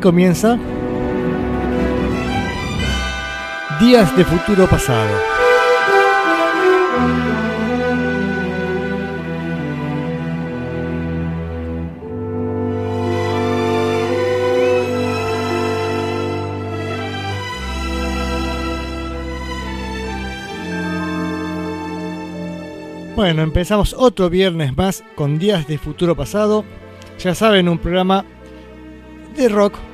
Comienza Días de Futuro Pasado. Bueno, empezamos otro viernes más con Días de Futuro Pasado. Ya saben, un programa de rock.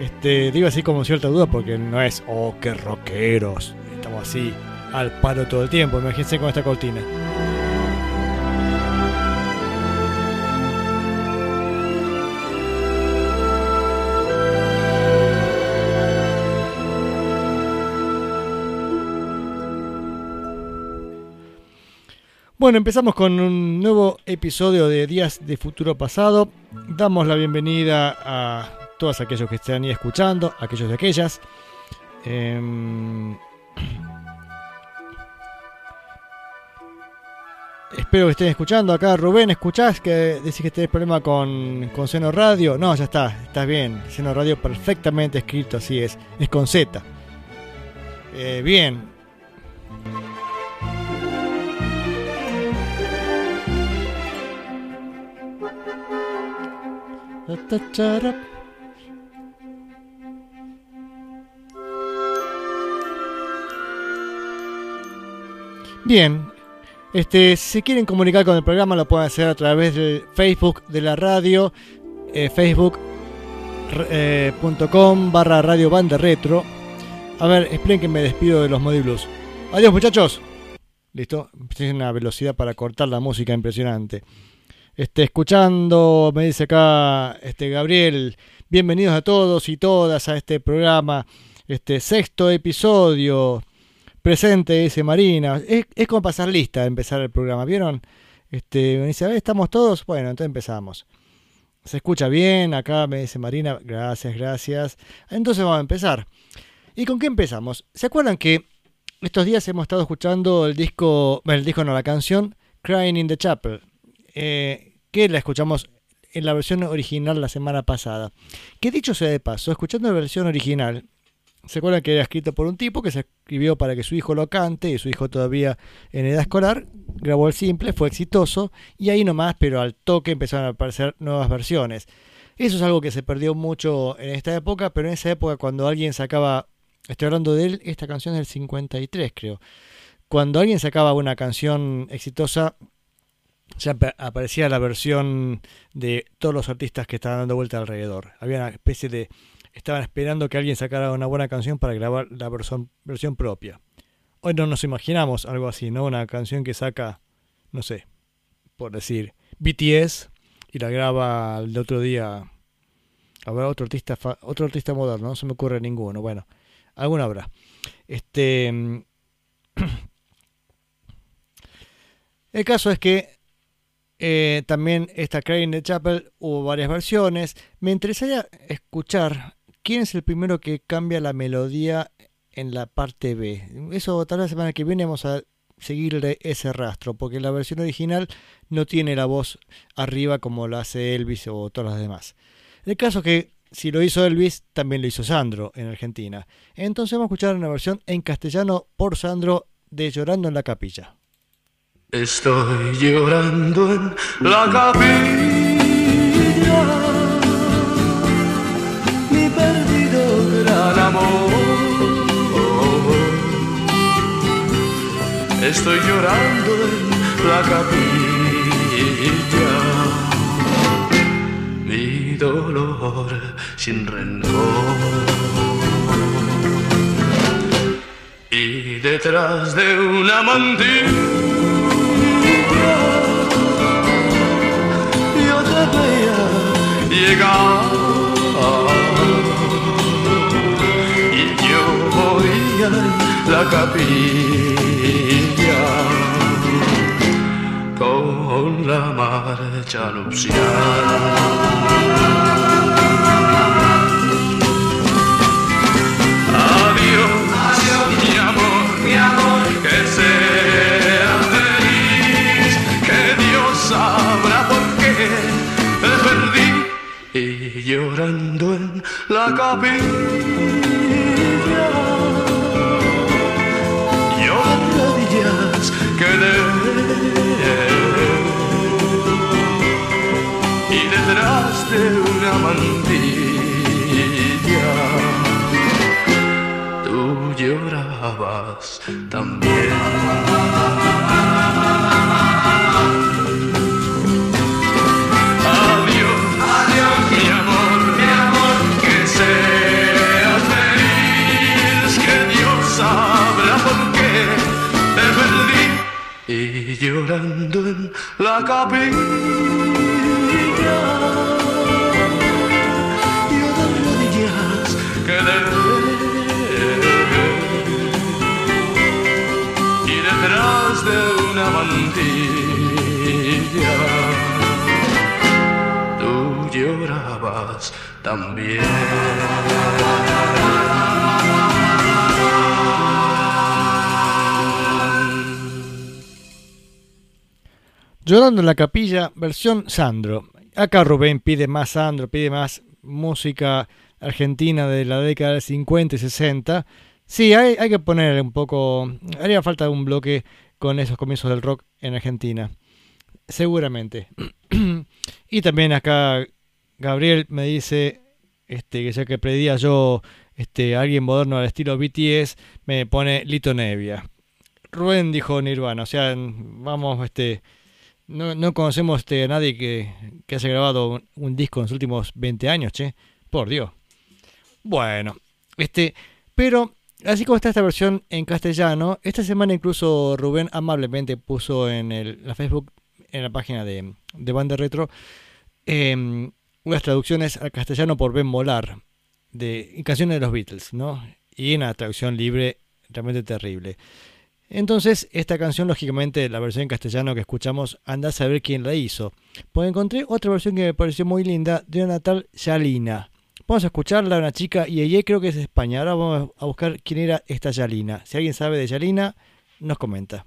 Este, digo así como cierta duda porque no es, oh, qué rockeros. Estamos así al paro todo el tiempo. Imagínense con esta cortina. Bueno, empezamos con un nuevo episodio de Días de Futuro Pasado. Damos la bienvenida a todos aquellos que están ahí escuchando, aquellos de aquellas. Em, espero que estén escuchando. Acá Rubén, ¿escuchás que decís que tenés problema con, con Seno Radio? No, ya está, estás bien. Seno Radio perfectamente escrito, así es. Es con Z. Eh, bien. Bien, este, si quieren comunicar con el programa lo pueden hacer a través del Facebook de la radio, eh, facebook.com eh, barra radio banda retro. A ver, esperen que me despido de los Modiblues. Adiós muchachos. Listo, tiene una velocidad para cortar la música impresionante. Este, escuchando, me dice acá este Gabriel, bienvenidos a todos y todas a este programa, este sexto episodio Presente, dice Marina. Es, como pasar lista, empezar el programa, ¿vieron? Este, me dice, ¿estamos todos? Bueno, entonces empezamos. Se escucha bien, acá me dice Marina, gracias, gracias. Entonces vamos a empezar. ¿Y con qué empezamos? ¿Se acuerdan que estos días hemos estado escuchando el disco, el disco no, la canción Crying in the Chapel, eh, que la escuchamos en la versión original la semana pasada. Que dicho sea de paso, escuchando la versión original, ¿Se acuerdan que era escrito por un tipo que se escribió para que su hijo lo cante y su hijo todavía en edad escolar? Grabó el simple, fue exitoso y ahí nomás, pero al toque empezaron a aparecer nuevas versiones. Eso es algo que se perdió mucho en esta época, pero en esa época cuando alguien sacaba, estoy hablando de él, esta canción es del 53 creo, cuando alguien sacaba una canción exitosa, ya aparecía la versión de todos los artistas que estaban dando vuelta alrededor. Había una especie de estaban esperando que alguien sacara una buena canción para grabar la versión, propia. Hoy no nos imaginamos algo así, ¿no? Una canción que saca, no sé, por decir, BTS y la graba el otro día. Habrá otro artista, otro artista moderno, no se me ocurre ninguno. Bueno, alguna habrá. Este. El caso es que eh, también esta Crane de Chapel hubo varias versiones. Me interesaría escuchar ¿Quién es el primero que cambia la melodía en la parte B? Eso tal vez la semana que viene vamos a seguirle ese rastro, porque la versión original no tiene la voz arriba como lo hace Elvis o todas las demás. El caso que si lo hizo Elvis, también lo hizo Sandro en Argentina. Entonces vamos a escuchar una versión en castellano por Sandro de Llorando en la Capilla. Estoy llorando en la capilla Estoy llorando en la capilla. Mi dolor sin rencor. Y detrás de una mantilla yo te veía llegar. Y yo en la capilla. Qué te perdí y llorando en la capilla. De una mantilla. Tú llorabas también. y llorando en la capilla una mantilla tú llorabas también Llorando en la capilla, versión Sandro. Acá Rubén pide más Sandro, pide más música argentina de la década del 50 y 60. Sí, hay, hay que poner un poco. Haría falta un bloque con esos comienzos del rock en Argentina. Seguramente. y también acá Gabriel me dice este, que ya que pedía yo este, alguien moderno al estilo BTS, me pone Lito Nevia. Rubén dijo Nirvana, o sea, vamos, este, no, no conocemos este, a nadie que, que haya grabado un, disco en los últimos 20 años, che, por Dios. Bueno, este, pero así como está esta versión en castellano, esta semana incluso Rubén amablemente puso en la Facebook, en la página de, de Banda Retro, eh, unas traducciones al castellano por Ben Molar de canciones de los Beatles, ¿no? Y una traducción libre realmente terrible. Entonces, esta canción, lógicamente, la versión en castellano que escuchamos, anda a saber quién la hizo. Pues encontré otra versión que me pareció muy linda de una tal Yalina. Vamos a escucharla, una chica, y ella creo que es España. Ahora vamos a buscar quién era esta Yalina. Si alguien sabe de Yalina, nos comenta.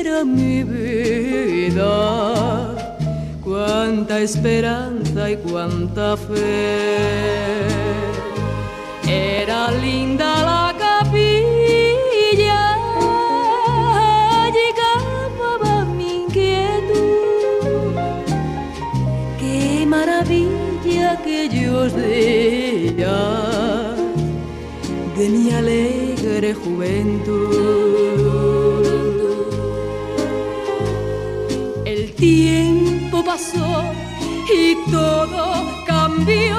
Era mi vida, cuánta esperanza y cuánta fe. Era linda la aquellos días de mi alegre juventud. Tiempo pasó y todo cambió,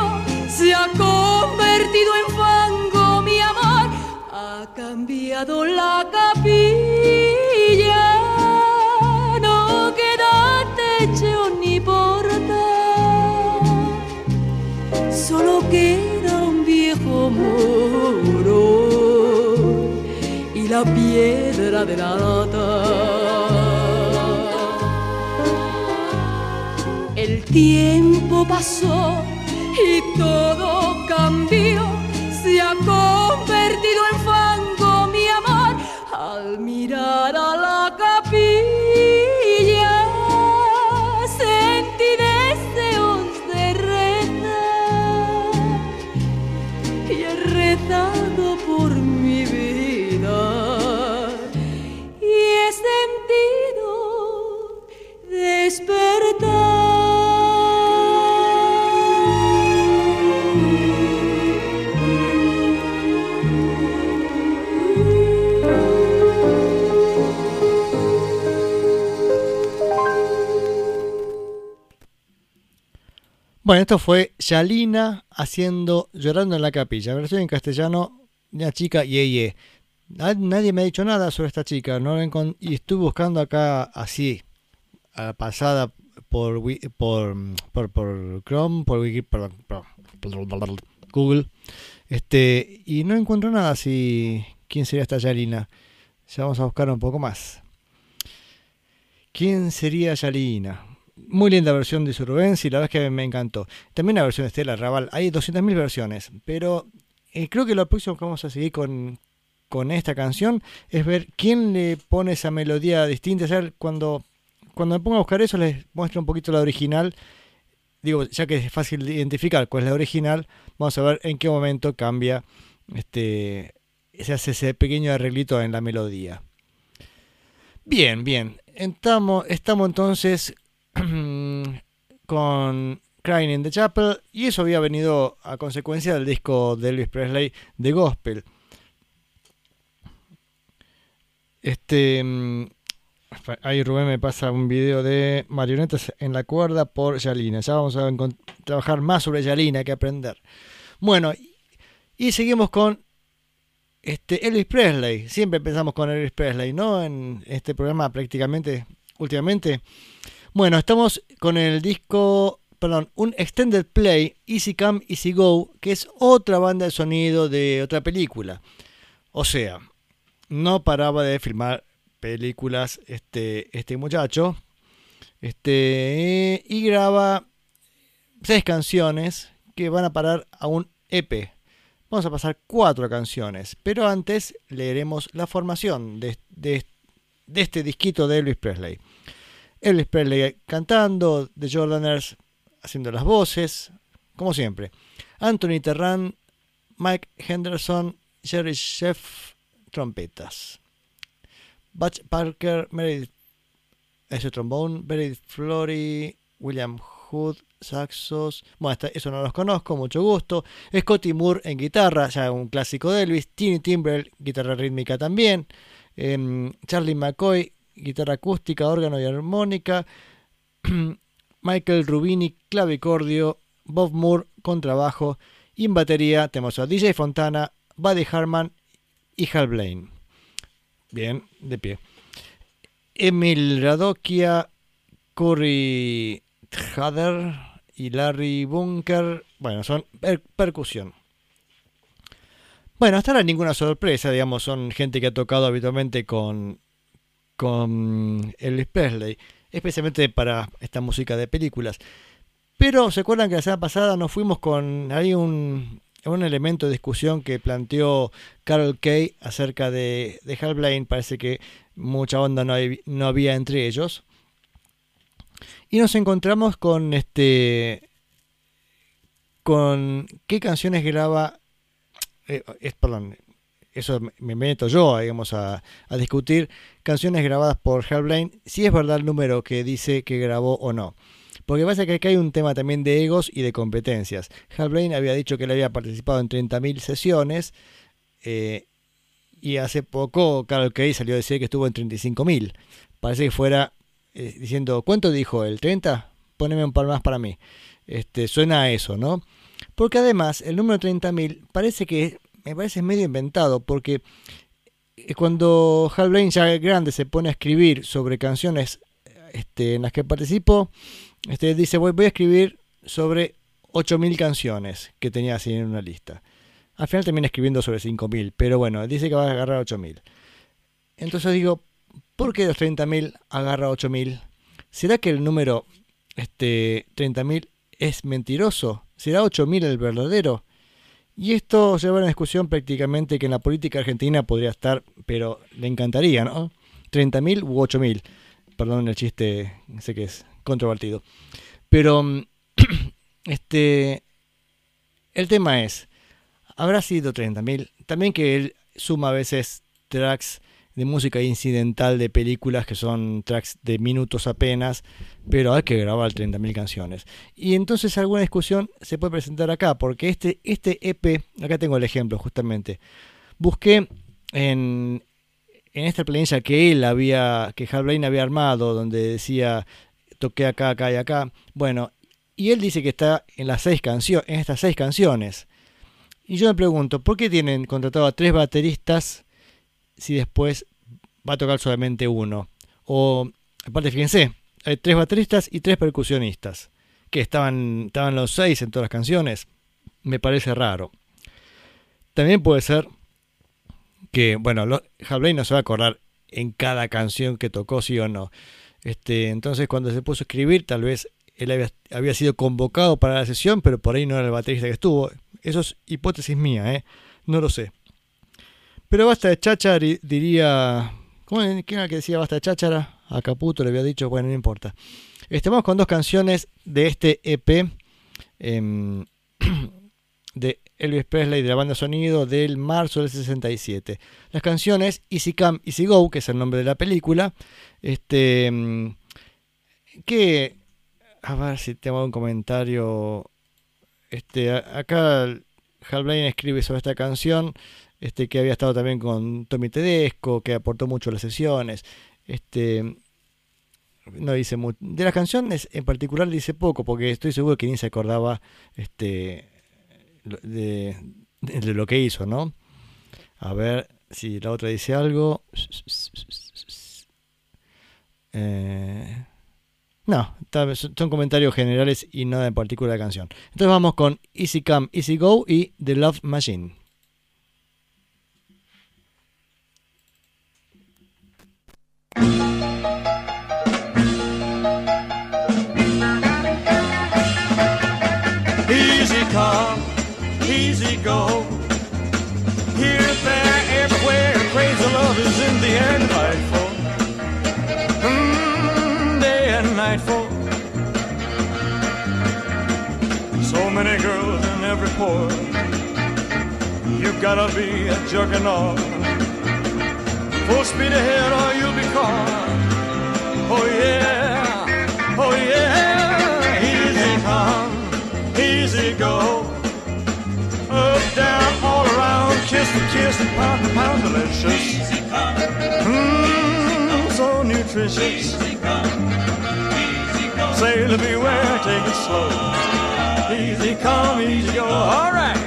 se ha convertido en fango mi amor, ha cambiado la capilla, no queda techo ni portal solo queda un viejo muro y la piedra de la tiempo pasó y todo cambió, Bueno, esto fue Yalina haciendo Llorando en la Capilla, versión en castellano una chica Yeye. Nadie me ha dicho nada sobre esta chica, ¿no? y estuve buscando acá así, a pasada por, por, por, Chrome, por, Google, este, y no encuentro nada así. ¿Quién sería esta Yalina? Ya vamos a buscar un poco más. ¿Quién sería Yalina? Muy linda versión de y la verdad es que me encantó. También la versión de Estela Raval, hay 200.000 versiones, pero eh, creo que lo próximo que vamos a seguir con, esta canción es ver quién le pone esa melodía distinta. O cuando, cuando me ponga a buscar eso, les muestro un poquito la original. Digo, ya que es fácil de identificar cuál es la original, vamos a ver en qué momento cambia, este, se hace ese pequeño arreglito en la melodía. Bien, bien. Estamos, estamos entonces con Crying in the Chapel, y eso había venido a consecuencia del disco de Elvis Presley de Gospel. Este. Mm, ahí Rubén me pasa un video de marionetas en la cuerda por Yalina. Ya vamos a trabajar más sobre Yalina que aprender. Bueno, y seguimos con este Elvis Presley. Siempre empezamos con Elvis Presley, ¿no? En este programa prácticamente últimamente. Bueno, estamos con el disco perdón, un extended play, Easy Come, Easy Go, que es otra banda de sonido de otra película. O sea, no paraba de filmar películas este, este muchacho. Este, y graba seis canciones que van a parar a un EP. Vamos a pasar cuatro canciones, pero antes leeremos la formación de, de, este disquito de Elvis Presley. Elvis Presley cantando, The Jordaners haciendo las voces, como siempre. Anthony Terran, Mike Henderson, Jerry Sheff, trompetas. Butch Parker, Meredith, ese trombón, Meredith Flory, William Hood, saxos. Bueno, eso no los conozco, mucho gusto. Scotty Moore en guitarra, ya un clásico de Elvis. Tiny Timber, guitarra rítmica también. Em, Charlie McCoy, guitarra acústica, órgano y armónica. Michael Rubini, clavicordio. Bob Moore, contrabajo. Y en batería tenemos a DJ Fontana, Buddy Harman y Hal Blaine. Bien, de pie. Emil Radokia, Corey Hader y Larry Bunker. Bueno, son per percusión. Bueno, hasta ahora ninguna sorpresa, digamos, son gente que ha tocado habitualmente con, con Elvis Presley, especialmente para esta música de películas. Pero se acuerdan que la semana pasada nos fuimos con ahí un, un elemento de discusión que planteó Carol Kay acerca de, de Hal Blaine. Parece que mucha onda no, hay, no había entre ellos. Y nos encontramos con este. con qué canciones graba. Eh, es, perdón, eso me meto yo, digamos, a, discutir canciones grabadas por Hal Blaine, si es verdad el número que dice que grabó o no. Porque pasa que acá hay un tema también de egos y de competencias. Hal Blaine había dicho que él había participado en 30.000 sesiones. Eh, y hace poco Carol Kay salió a decir que estuvo en 35.000. Parece que fuera eh, diciendo, ¿cuánto dijo él? ¿30? Poneme un par más para mí. Este, suena a eso, ¿no? Porque además el número 30.000 parece que me parece medio inventado porque eh, cuando Hal Blaine ya grande se pone a escribir sobre canciones este, en las que participó, este, dice, voy, a escribir sobre 8.000 canciones que tenía así en una lista. Al final termina escribiendo sobre 5.000, pero bueno, dice que va a agarrar 8.000. Entonces digo, ¿por qué los 30.000 agarra 8.000? ¿Será que el número este, 30.000 es mentiroso? ¿Será 8.000 el verdadero? Y esto lleva a una discusión prácticamente que en la política argentina podría estar, pero le encantaría, ¿no? 30.000 u 8.000. Perdón el chiste, sé que es controvertido. Pero este el tema es, habrá sido 30.000. También que él suma a veces tracks de música incidental de películas que son tracks de minutos apenas, pero hay que grabar 30.000 canciones. Y entonces alguna discusión se puede presentar acá, porque este, este EP, acá tengo el ejemplo justamente, busqué en, en esta planilla que él había, que Hal había armado, donde decía toqué acá, acá y acá. Bueno, y él dice que está en las seis canciones, en estas seis canciones. Y yo me pregunto, ¿por qué tienen contratado a tres bateristas si después va a tocar solamente uno? O, aparte, fíjense, hay tres bateristas y tres percusionistas, que estaban, estaban los seis en todas las canciones. Me parece raro. También puede ser que, bueno, Hal no se va a acordar en cada canción que tocó, sí o no. Este, entonces cuando se puso a escribir, tal vez él había, había, sido convocado para la sesión, pero por ahí no era el baterista que estuvo. Eso es hipótesis mía, ¿eh? no lo sé. Pero basta de cháchara, diría... ¿Cómo, ¿Quién era que decía basta de cháchara? A Caputo le había dicho, bueno, no importa. Vamos con dos canciones de este EP eh, de Elvis Presley de la banda sonido del marzo del 67. Las canciones Easy Come, Easy Go, que es el nombre de la película, este, mm, que, a ver si tengo un comentario, este, acá Hal Blaine escribe sobre esta canción, este, que había estado también con Tommy Tedesco, que aportó mucho a las sesiones, este, no dice mucho. De las canciones en particular dice poco, porque estoy seguro que ni se acordaba este, de, lo que hizo, ¿no? A ver si la otra dice algo. Eh, No, son comentarios generales y nada en particular de la canción. Entonces vamos con Easy Come, Easy Go y The Love Machine. Easy come, easy go. Here, there, everywhere, crazy love is in the air tonight, folks. Mm, day and night, folks. So many girls in every port. You gotta be a juggernaut. Full speed ahead or you'll be caught. Oh yeah, oh yeah. Easy come, easy go. Up, down, all around, kiss to kiss and pound to pound, delicious. Mmm, so nutritious. Easy come. Easy go. Sailor beware, take it slow. Easy come, easy go. All right.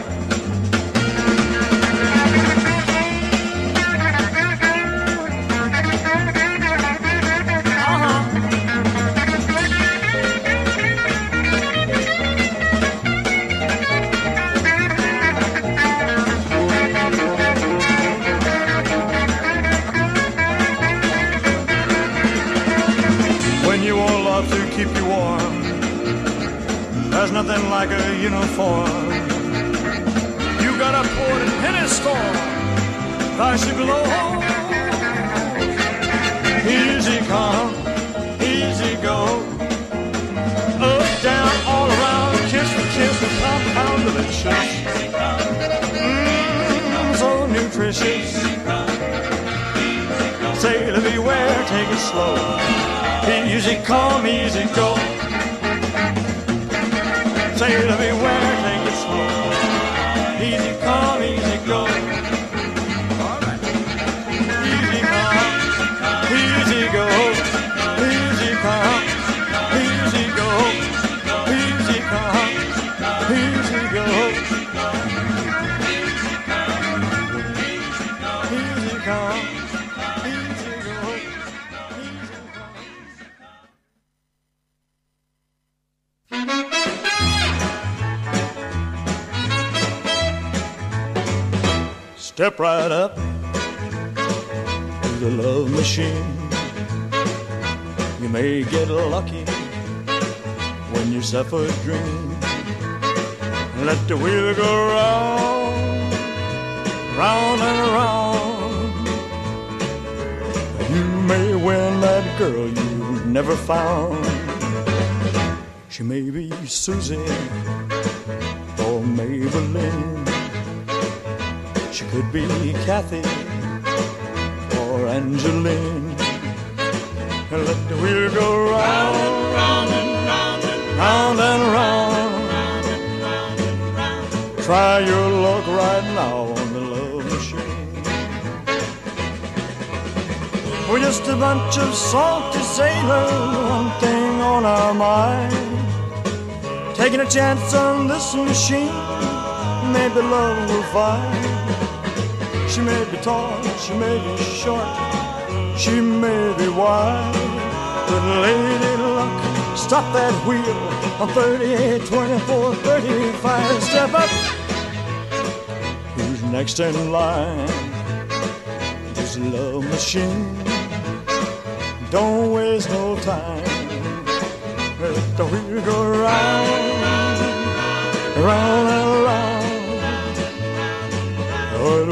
There's nothing like a uniform. You got a port in any storm, nice and glow. Easy come, easy go. Up, down, all around, kiss for kiss, and pound pound, delicious. Mmm, so nutritious. Sailor beware, take it slow. Easy come, easy go. Sailor beware, take it Step right up to the love machine. You may get lucky when you suffer a dream. Let the wheel go round, round and around. You may win that girl you never found. She may be Susie or Maybelline. She could be Kathy or Angeline. Let the wheel go round, round and round and round and round. Try your luck right now on the love machine. We're just a bunch of salty sailors, one thing on our mind. Taking a chance on this machine, maybe love will find. She may be tall, she may be short, she may be wide. But lady luck, stop that wheel on 38, 24, 35. Step up. Who's next in line? This love machine. Don't waste no time. Let the wheel go round, round and round. What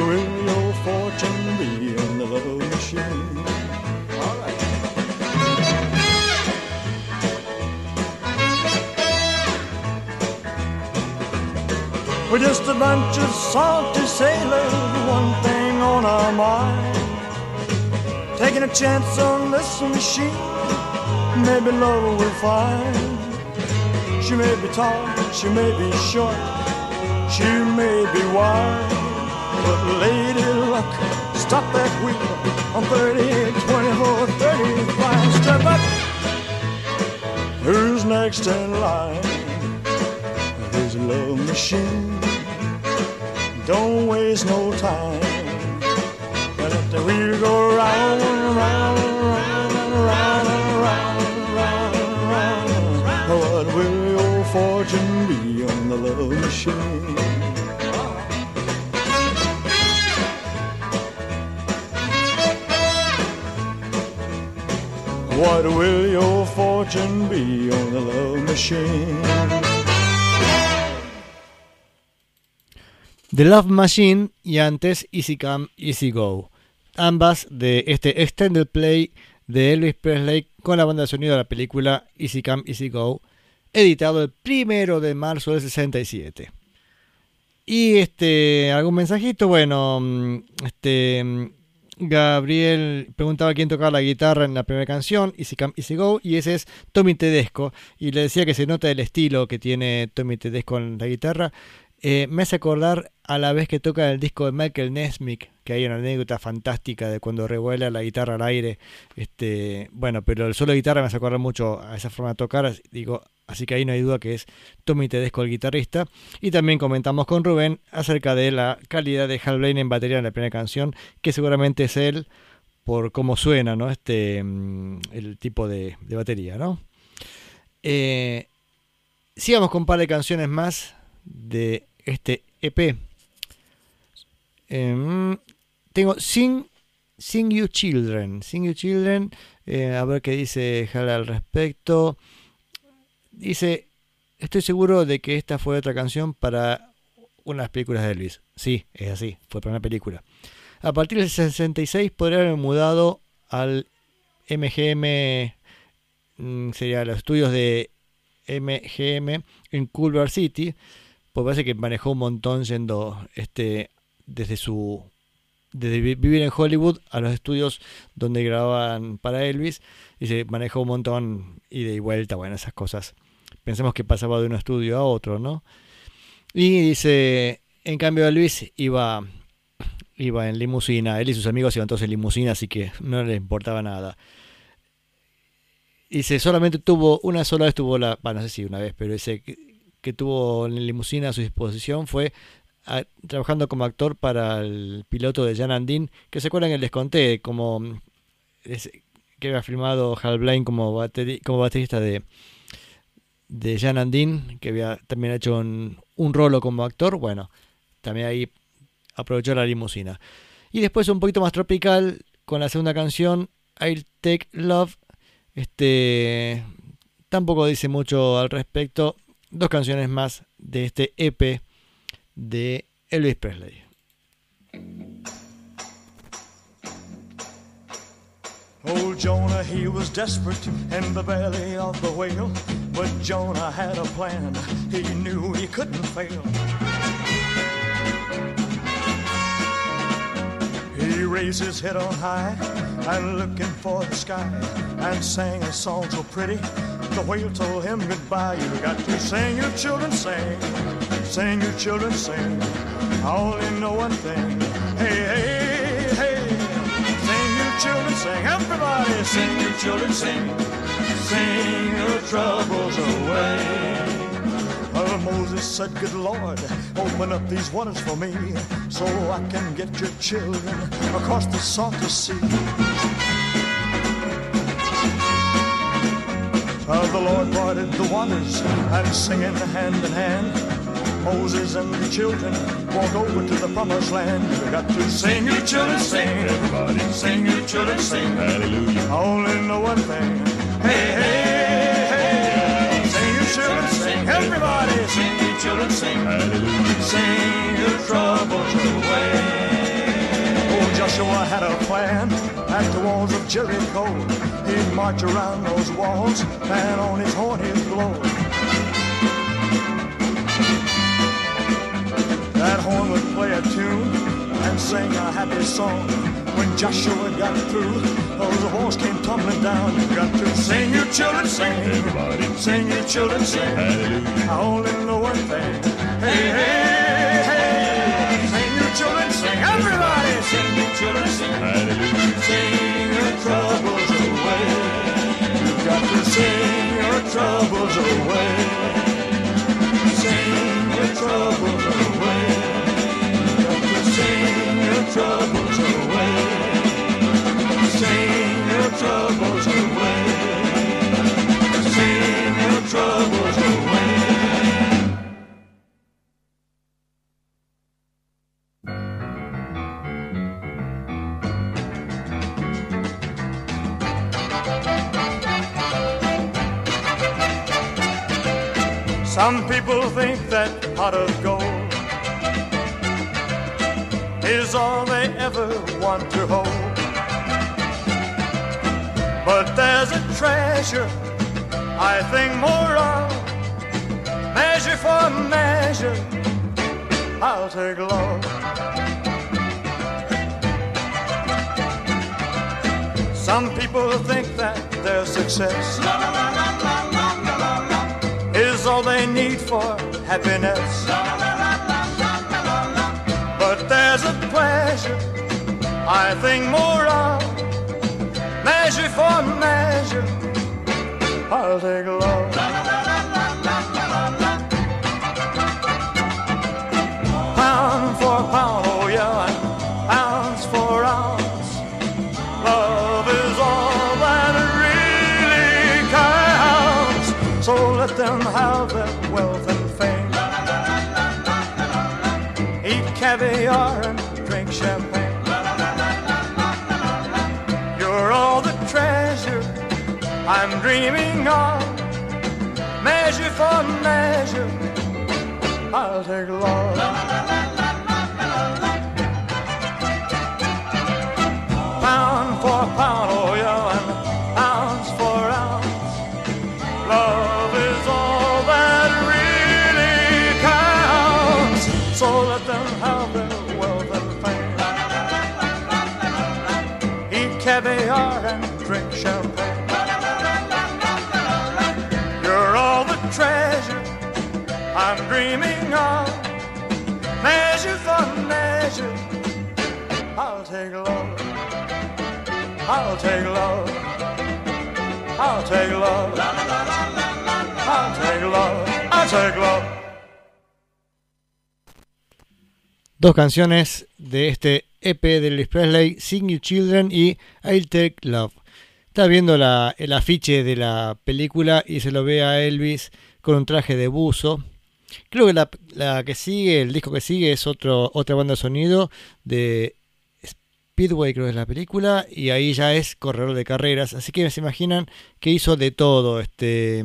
We're just a bunch of salty sailors, one thing on our mind. Taking a chance on this machine, maybe love will find. She may be tall, she may be short, she may be wide. But lady luck, stop that wheel on 38, 24, 35. Step up. Who's next in line? There's a love machine. Don't waste no time. Well, if the wheel go round and round and round and round and round and round. And round. What will your fortune be on the love machine? What will your fortune be on the love machine? The Love Machine y antes Easy Come, Easy Go. Ambas de este extended play de Elvis Presley con la banda de sonido de la película Easy Come, Easy Go, editado el primero de marzo del 67. Y este, algún mensajito, bueno, mm, este, mm, Gabriel preguntaba quién tocaba la guitarra en la primera canción, Easy Come, Easy Go, y ese es Tommy Tedesco, y le decía que se nota el estilo que tiene Tommy Tedesco en la guitarra. Eh, me hace acordar a la vez que toca el disco de Michael Nesmith, que hay una anécdota fantástica de cuando revuela la guitarra al aire. Este, bueno, pero el solo de guitarra me hace acordar mucho a esa forma de tocar, digo, así que ahí no hay duda que es Tommy Tedesco el guitarrista. Y también comentamos con Rubén acerca de la calidad de Hal Blaine en batería en la primera canción, que seguramente es él por cómo suena, ¿no? Este, mm, el tipo de, de batería, ¿no? Eh, sigamos con un par de canciones más de este EP. Em, tengo Sing, Sing You Children. Sing You Children. eh, a ver qué dice Hal al respecto. Dice, estoy seguro de que esta fue otra canción para unas películas de Elvis. Sí, es así, fue para una película. A partir del 66 podría haber mudado al MGM, mm, sería los estudios de MGM en Culver City, pues parece que manejó un montón yendo este, desde su desde vi- vivir en Hollywood a los estudios donde grababan para Elvis y se manejó un montón ida y vuelta, bueno, esas cosas. Pensemos que pasaba de un estudio a otro, ¿no? Y dice, en cambio Elvis iba iba en limusina, él y sus amigos iban todos en limusina, así que no le importaba nada. Dice, solamente tuvo, una sola vez tuvo la, bueno, no sé si una vez, pero dice que, tuvo en limusina a su disposición fue a- trabajando como actor para el piloto de Jan Andin, que se acuerdan que les conté, como mm, que había filmado Hal Blaine como, como baterista de, de Jan Andin, que había también hecho un, un rolo como actor, bueno, también ahí aprovechó la limusina. Y después un poquito más tropical, con la segunda canción, I'll Take Love, este tampoco dice mucho al respecto. Dos canciones más de este EP de Elvis Presley. Old Jonah, he was desperate in the belly of the whale. But Jonah had a plan, he knew he couldn't fail. He raised his head on high and looking for the sky and sang a song so pretty. The whale told him goodbye. You got to sing, you children, sing. Sing, you children, sing. I only know one thing. Hey, hey, hey. Sing, you children, sing. Everybody, sing, you children, sing. Sing your troubles away. Well, Moses said, Good Lord, open up these waters for me so I can get your children across the salty sea. Uh, the Lord parted the waters and singing hand in hand. Moses and the children walked over to the promised land. We got to sing, you children, sing. Everybody, sing, you children, sing. Hallelujah. I only know one thing. Hey, hey, Everybody, sing, you children, sing. Hallelujah. Sing your troubles away. Oh, Joshua had a plan at the walls of Jericho. He'd march around those walls and on his horn he'd blow. That horn would play a tune and sing a happy song. When Joshua got through, oh, the horse came tumbling down. You got to sing, you children, sing. Everybody, sing, you children, sing. Hallelujah. I only know one thing. Hey, hey, hey. Sing, you children, sing. Everybody, sing, you children, sing. Hallelujah. Sing your troubles away. You got to sing your troubles away. Sing your troubles troubles away. Sing your troubles away. Some people think that pot of gold is all they ever want to hold but there's a treasure I think more of. Measure for measure, I'll take love. Some people think that their success is all they need for happiness. But there's a pleasure I think more of. Measure for measure, I'll take love. Pound for pound, oh yeah, and pounds for ounce. Love is all that really counts. So let them have their wealth and fame. Eat caviar and drink champagne. I'm dreaming of. Measure for measure, I'll take love. Pound for pound, oh yeah, and ounce for ounce. Love is all that really counts. So let them have their wealth and fame. Eat caviar and I'm dreaming of. Measure for measure, I'll take love. I'll take love. I'll take love. I'll take love. I'll take love. Dos canciones de este EP de Elvis Presley, Sing You Children y I'll Take Love. Estaba viendo la- el afiche de la película y se lo ve a Elvis con un traje de buzo. Creo que la, la que sigue, el disco que sigue es otro, otra banda de sonido de Speedway, creo que es la película, y ahí ya es corredor de carreras. Así que se imaginan que hizo de todo este,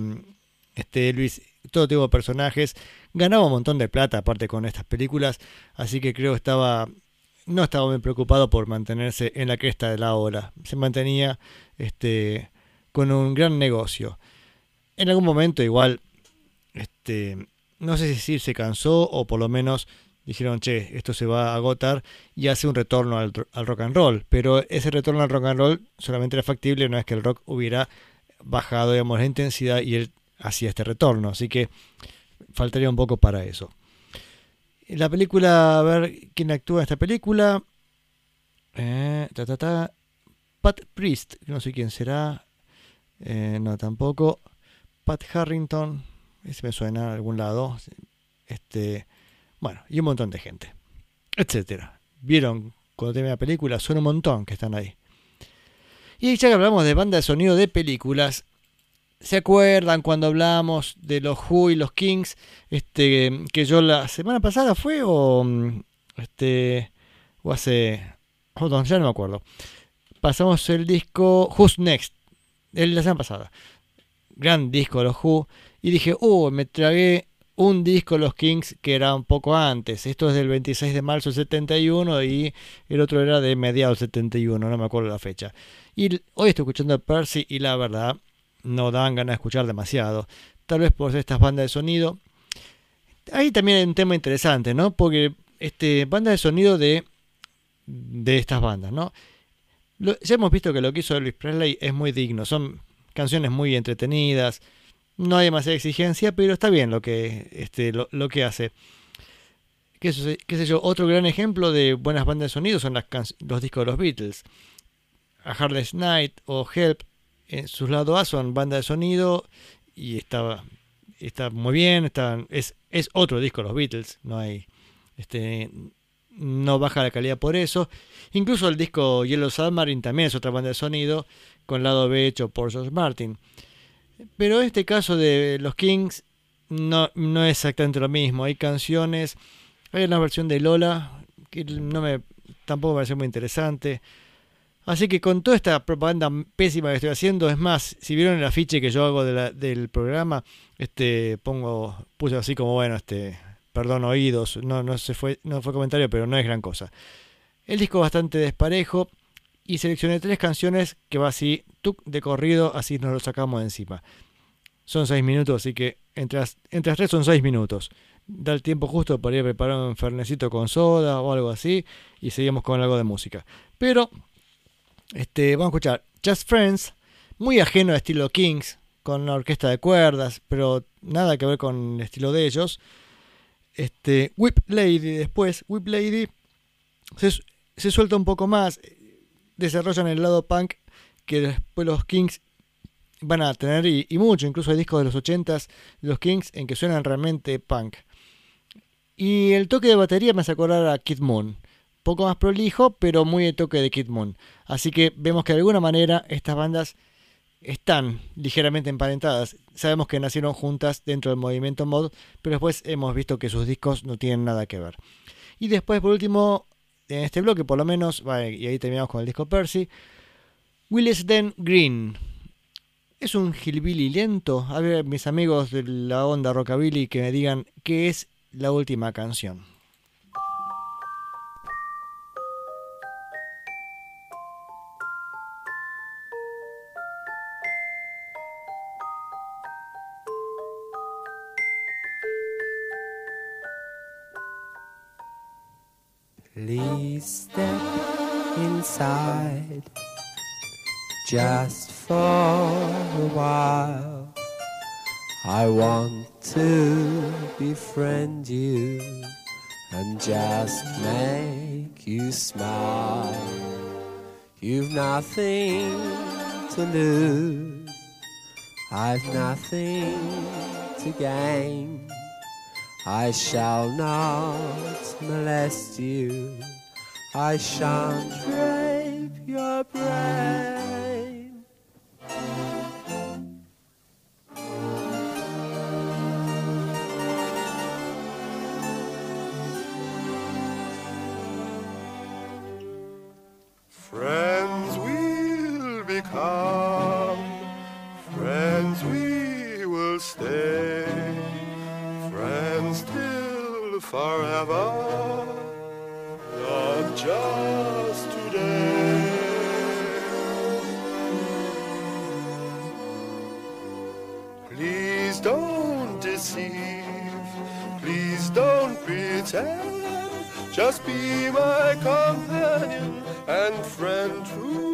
este Elvis, todo tipo de personajes. Ganaba un montón de plata aparte con estas películas, así que creo que estaba no estaba muy preocupado por mantenerse en la cresta de la ola. Se mantenía este, con un gran negocio. En algún momento igual, este, no sé si se cansó o por lo menos dijeron, che, esto se va a agotar y hace un retorno al, al rock and roll. Pero ese retorno al rock and roll solamente era factible una vez que el rock hubiera bajado digamos, la intensidad y él hacía este retorno. Así que faltaría un poco para eso. La película, a ver quién actúa en esta película. Eh, ta, ta, ta. Pat Priest, no sé quién será. Eh, no, tampoco. Pat Harrington, ese me suena a algún lado. Este, bueno, y un montón de gente. Etcétera. Vieron cuando termina la película, son un montón que están ahí. Y ya que hablamos de banda de sonido de películas, ¿Se acuerdan cuando hablamos de los Who y los Kings? Este, que yo la semana pasada fue o este o hace hold on, ya no me acuerdo. Pasamos el disco Who's Next, el, la semana pasada. Gran disco de los Who y dije, "Uh, me tragué un disco de los Kings que era un poco antes. Esto es del 26 de marzo del 71 y el otro era de mediados del 71, no me acuerdo la fecha. Y hoy estoy escuchando a Percy y la verdad no dan ganas de escuchar demasiado. Tal vez por estas bandas de sonido. Ahí también hay un tema interesante, ¿no? Porque este, bandas de sonido de, de estas bandas, ¿no? Ya hemos visto que lo que hizo Elvis Presley es muy digno. Son canciones muy entretenidas. No hay demasiada exigencia, pero está bien lo que, este, lo, lo que hace. ¿Qué, sé- yo? Otro gran ejemplo de buenas bandas de sonido son las los discos de los Beatles. A Hardest Night o Help en sus lados A son banda de sonido y está, está muy bien, está, es, es otro disco de los Beatles, no hay este no baja la calidad por eso. Incluso el disco Yellow Submarine también es otra banda de sonido con lado B hecho por George Martin. Pero este caso de los Kings no, no es exactamente lo mismo. Hay canciones, hay una versión de Lola que no me tampoco me parece muy interesante. Así que con toda esta propaganda pésima que estoy haciendo, es más, si vieron el afiche que yo hago del programa, este pongo, puse así como bueno, este, perdón oídos, no, no se fue, no fue comentario, pero no es gran cosa. El disco bastante desparejo y seleccioné tres canciones que va así, tuc, de corrido, así nos lo sacamos de encima. Son seis minutos, así que entre las, entre tres son seis minutos. Da el tiempo justo para ir a preparar un fernecito con soda o algo así y seguimos con algo de música. Pero este, vamos a escuchar Just Friends, muy ajeno al estilo Kings, con una orquesta de cuerdas, pero nada que ver con el estilo de ellos. Este, Whip Lady después, Whip Lady se, se suelta un poco más, desarrollan el lado punk que después los Kings van a tener y, mucho, incluso hay discos de los 80s de los Kings en que suenan realmente punk. Y el toque de batería me hace acordar a Kid Moon. Poco más prolijo, pero muy de toque de Kid Moon. Así que vemos que de alguna manera estas bandas están ligeramente emparentadas. Sabemos que nacieron juntas dentro del movimiento mod, pero después hemos visto que sus discos no tienen nada que ver. Y después, por último, en este bloque, por lo menos, y ahí terminamos con el disco Percy, Willis Den Green. Es un hillbilly lento. A ver, mis amigos de la onda rockabilly que me digan qué es la última canción. Just for a while. I want to befriend you and just make you smile. You've nothing to lose, I've nothing to gain. I shall not molest you. I shan't rape your brain. Forever, not just today. Please don't deceive, please don't pretend. Just be my companion and friend to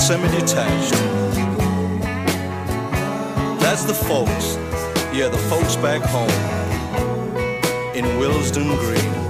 semi-detached. That's the folks, yeah, the folks back home in Willesden Green.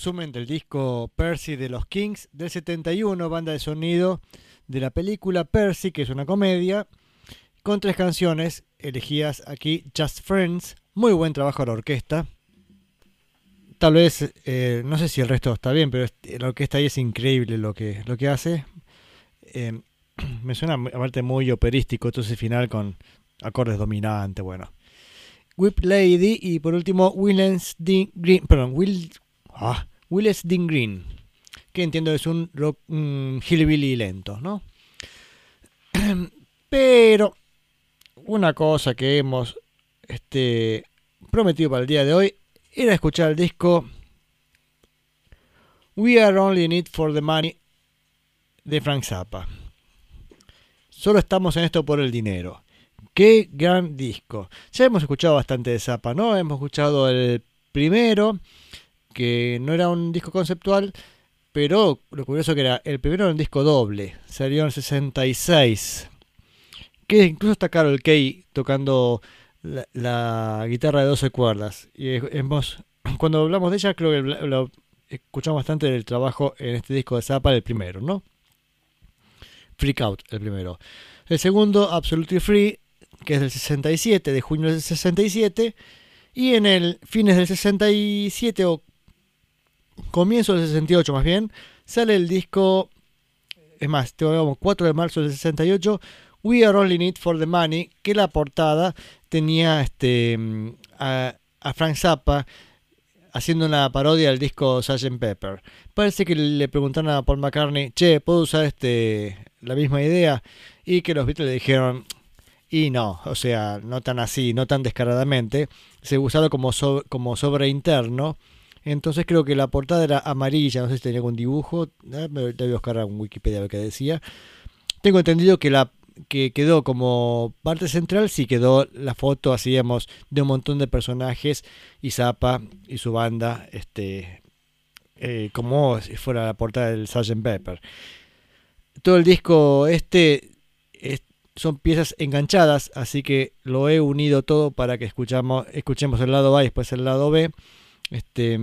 Resumen del disco Percy de los Kings del 71, banda de sonido de la película Percy, que es una comedia, con tres canciones elegidas aquí, Just Friends, muy buen trabajo a la orquesta. Tal vez, eh, no sé si el resto está bien, pero este- la orquesta ahí es increíble lo que, lo que hace. Eh, me suena aparte muy operístico ese final con acordes dominantes, bueno. Whip Lady y por último Willens Green, perdón, Will, ah, Willis Dean Green, que entiendo es un rock un hillbilly lento, ¿no? Pero una cosa que hemos este, prometido para el día de hoy era escuchar el disco We Are Only in It for the Money de Frank Zappa. Solo estamos en esto por el dinero. Qué gran disco. Ya hemos escuchado bastante de Zappa, ¿no? Hemos escuchado el primero, que no era un disco conceptual, pero lo curioso que era, el primero era un disco doble, salió en el 66. Que incluso está Carol Kay tocando la, guitarra de 12 cuerdas. Y hemos, cuando hablamos de ella, creo que escuchamos bastante del trabajo en este disco de Zappa, el primero, ¿no? Freak Out, el primero. El segundo, Absolutely Free, que es del 67, de junio del 67. Y en el fines del 67 o comienzo del 68 más bien, sale el disco, es más, tenemos 4 de marzo del 68, We Are Only It for the Money, que la portada tenía este, a, Frank Zappa haciendo una parodia del disco Sgt. Pepper. Parece que le preguntaron a Paul McCartney, che, ¿puedo usar este la misma idea? Y que los Beatles le dijeron, y no, o sea, no tan así, no tan descaradamente. Se usaron como, so, como sobre interno. Entonces creo que la portada era amarilla, no sé si tenía algún dibujo. Me voy buscar en Wikipedia a ver qué decía. Tengo entendido que la que quedó como parte central, sí quedó la foto, hacíamos de un montón de personajes y Zappa y su banda, este, eh, como si fuera la portada del Sgt. Pepper. Todo el disco este es, son piezas enganchadas, así que lo he unido todo para que escuchamos, escuchemos el lado A y después el lado B. Este,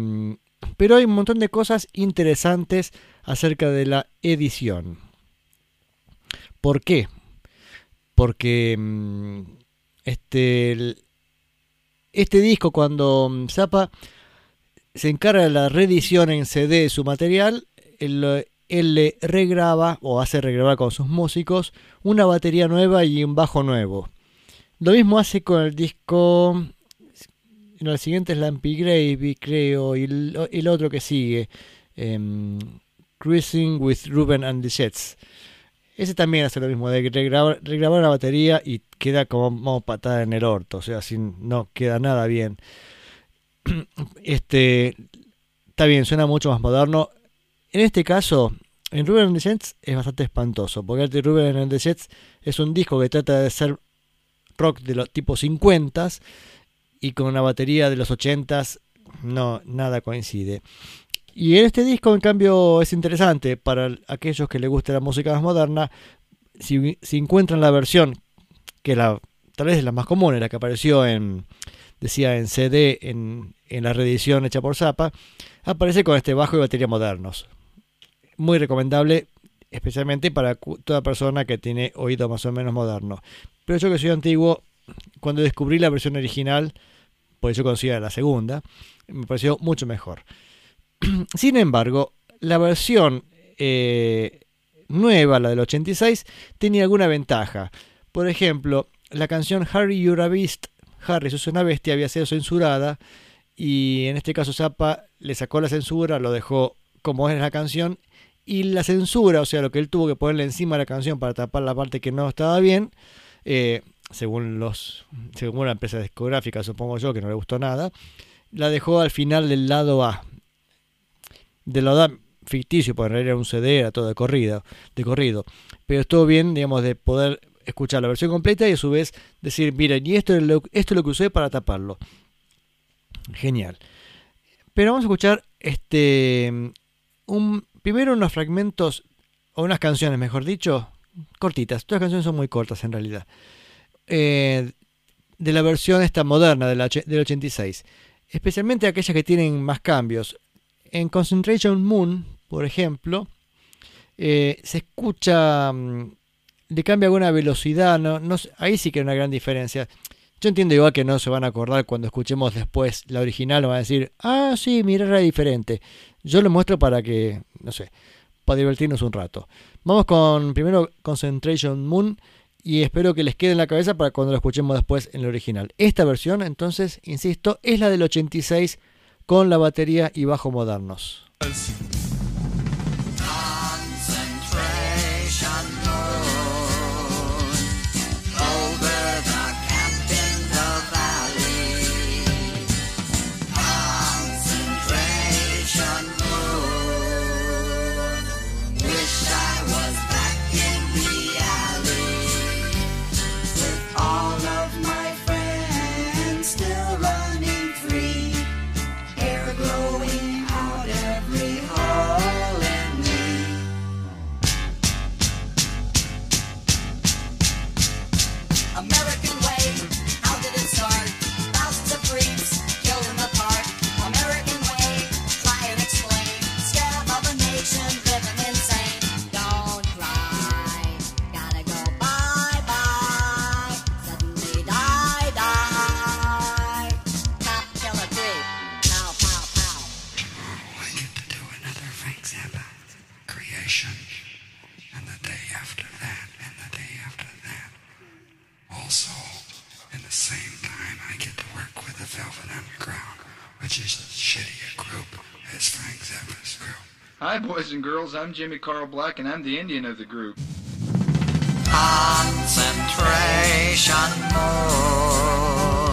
pero hay un montón de cosas interesantes acerca de la edición. ¿Por qué? Porque este, este disco, cuando Zappa se encarga de la reedición en CD de su material, él, él le regraba o hace regrabar con sus músicos una batería nueva y un bajo nuevo. Lo mismo hace con el disco. No, el siguiente es Lampy Gravy, creo, y el, otro que sigue, um, Cruising with Ruben and the Jets. Ese también hace lo mismo, de regrabar, la batería y queda como patada en el orto, o sea, así no queda nada bien. Este está bien, suena mucho más moderno. En este caso, en Ruben and the Jets es bastante espantoso, porque de Ruben and the Jets es un disco que trata de ser rock de los tipos 50 y con una batería de los 80 no, nada coincide. Y en este disco, en cambio, es interesante para aquellos que les guste la música más moderna. Si, si encuentran la versión, que la, tal vez es la más común, la que apareció en, decía, en CD, en, en la reedición hecha por Zappa, aparece con este bajo y batería modernos. muy recomendable, especialmente para toda persona que tiene oído más o menos moderno. Pero yo que soy antiguo, cuando descubrí la versión original, pues yo conocía la segunda, me pareció mucho mejor. Sin embargo, la versión eh, nueva, la del 86, tenía alguna ventaja. Por ejemplo, la canción Harry You're a Beast, Harry sos una bestia, había sido censurada y en este caso Zappa le sacó la censura, lo dejó como es la canción y la censura, o sea, lo que él tuvo que ponerle encima de la canción para tapar la parte que no estaba bien, eh, según los según la empresa discográfica, supongo yo, que no le gustó nada, la dejó al final del lado A. Del lado A ficticio, porque en realidad era un CD, era todo de corrido, de corrido. Pero estuvo bien, digamos, de poder escuchar la versión completa y a su vez decir, miren, y esto es lo, esto es lo que usé para taparlo. Genial. Pero vamos a escuchar este un primero unos fragmentos o unas canciones, mejor dicho, cortitas. Todas las canciones son muy cortas en realidad. Eh, de la versión esta moderna de la och- del 86. Especialmente aquellas que tienen más cambios. En Concentration Moon, por ejemplo, eh, se escucha, mm, le cambia alguna velocidad, no, no ahí sí que hay una gran diferencia. Yo entiendo igual que no se van a acordar cuando escuchemos después la original, van a decir, ah, sí, mira, era diferente. Yo lo muestro para que, no sé, para divertirnos un rato. Vamos con primero Concentration Moon y espero que les quede en la cabeza para cuando lo escuchemos después en la original. Esta versión, entonces, insisto, es la del 86 con la batería y bajo modernos. Hi, boys and girls. I'm Jimmy Carl Black, and I'm the Indian of the group. Concentration moon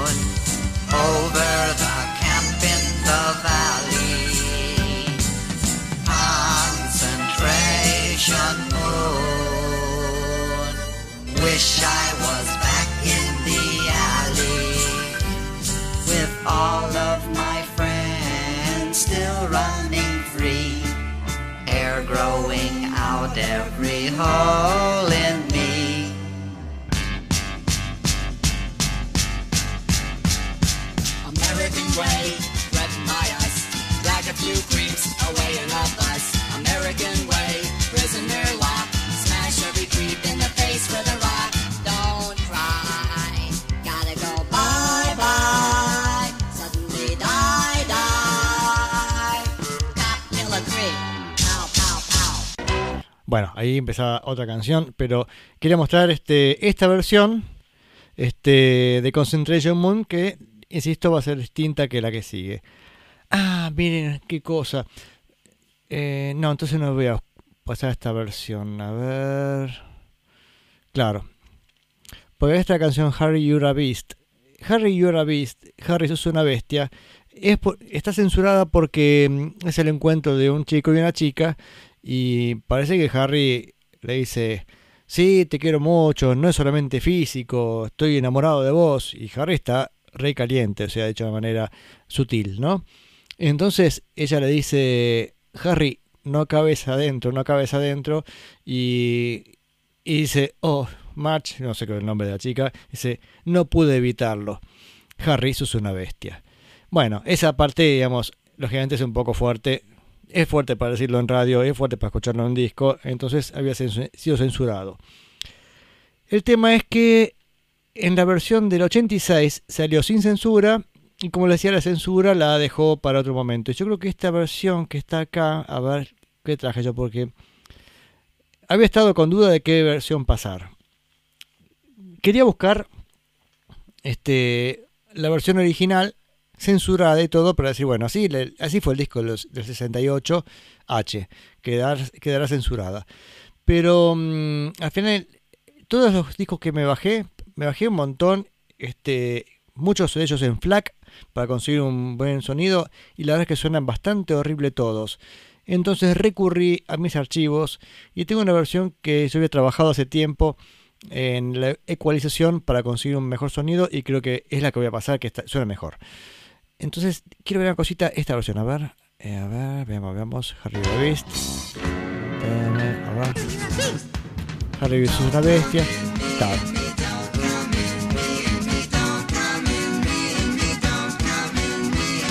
ahí empezaba otra canción, pero quería mostrar este, esta versión este, de Concentration Moon que, insisto, va a ser distinta que la que sigue. Ah, miren qué cosa. Eh, no, entonces no voy a pasar esta versión. A ver. Claro. Porque esta canción Harry You're a Beast. Harry You're a Beast. Harry sos una bestia. Es por- está censurada porque mm, es el encuentro de un chico y una chica. Y parece que Harry le dice, sí, te quiero mucho, no es solamente físico, estoy enamorado de vos. Y Harry está re caliente, o sea, dicho de manera sutil, ¿no? Entonces ella le dice, Harry, no cabes adentro, no cabes adentro. Y, y dice, oh, March, no sé qué es el nombre de la chica, dice, no pude evitarlo. Harry, sos una bestia. Bueno, esa parte, digamos, lógicamente es un poco fuerte. Es fuerte para decirlo en radio, es fuerte para escucharlo en disco, entonces había sido censurado. El tema es que en la versión del 86 salió sin censura y como le decía la censura la dejó para otro momento. Yo creo que esta versión que está acá, a ver qué traje yo porque había estado con duda de qué versión pasar. Quería buscar este la versión original censurada y todo para decir, bueno, así, le- así fue el disco del 68H, quedar, quedará censurada. Pero mm, al final, todos los discos que me bajé, me bajé un montón, este, muchos de ellos en FLAC para conseguir un buen sonido y la verdad es que suenan bastante horrible todos. Entonces recurrí a mis archivos y tengo una versión que yo había trabajado hace tiempo en la ecualización para conseguir un mejor sonido y creo que es la que voy a pasar que está- suena mejor. Entonces quiero ver una cosita, esta versión, a ver, eh, a ver, veamos, veamos, Harry the Beast. Harry Beast es una bestia.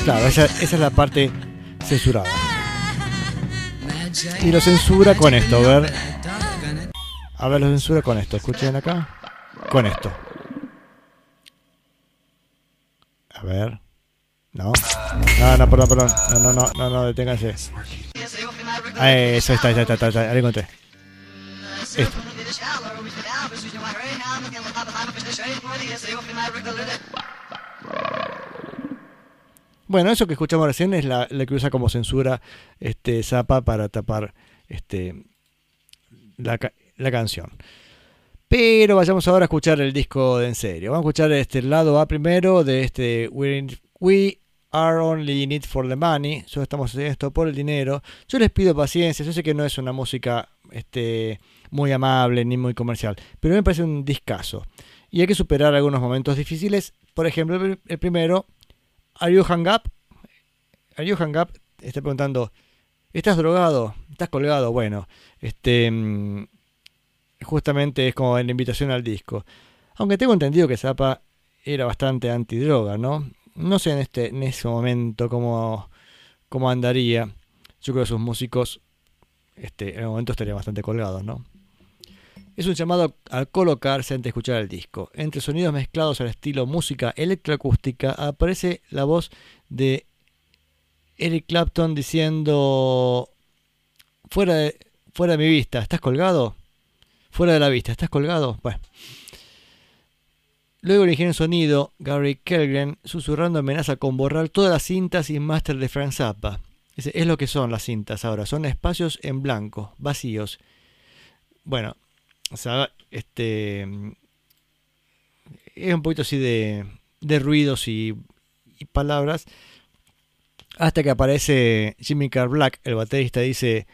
Claro, esa, esa es la parte censurada. Y lo censura con esto, a ver. A ver, lo censura con esto. Escuchen acá. Con esto. A ver. No. No, no, perdón, perdón. No, no, no, no, no, deténganse. Ah, eso está, está, está, está, está. Ahí lo encontré. Esto. Bueno, eso que escuchamos recién es la, que usa como censura este Zappa para tapar este la, la canción. Pero vayamos ahora a escuchar el disco de en serio. Vamos a escuchar este el lado A primero de este We, We Are Only in It for the Money. Solo estamos haciendo esto por el dinero. Yo les pido paciencia. Yo sé que no es una música este, muy amable ni muy comercial. Pero me parece un discazo. Y hay que superar algunos momentos difíciles. Por ejemplo, el, primero, Are You Hung Up? Are You Hung Up? Está preguntando, ¿estás drogado? ¿Estás colgado? Bueno, este mm, justamente es como la invitación al disco. Aunque tengo entendido que Zappa era bastante antidroga, ¿no? No sé en este en ese momento cómo, cómo andaría. Yo creo que sus músicos este, en el momento estarían bastante colgados, ¿no? Es un llamado a colocarse antes de escuchar el disco. Entre sonidos mezclados al estilo música electroacústica aparece la voz de Eric Clapton diciendo fuera de, fuera de mi vista, ¿estás colgado? Fuera de la vista, ¿estás colgado? Bueno. Luego el sonido, Gary Kellgren, susurrando amenaza con borrar todas las cintas y máster de Frank Zappa. Dice, es lo que son las cintas ahora, son espacios en blanco, vacíos. Bueno, o sea, este es un poquito así de, de ruidos y, y palabras. Hasta que aparece Jimmy Carr Black, el baterista, dice: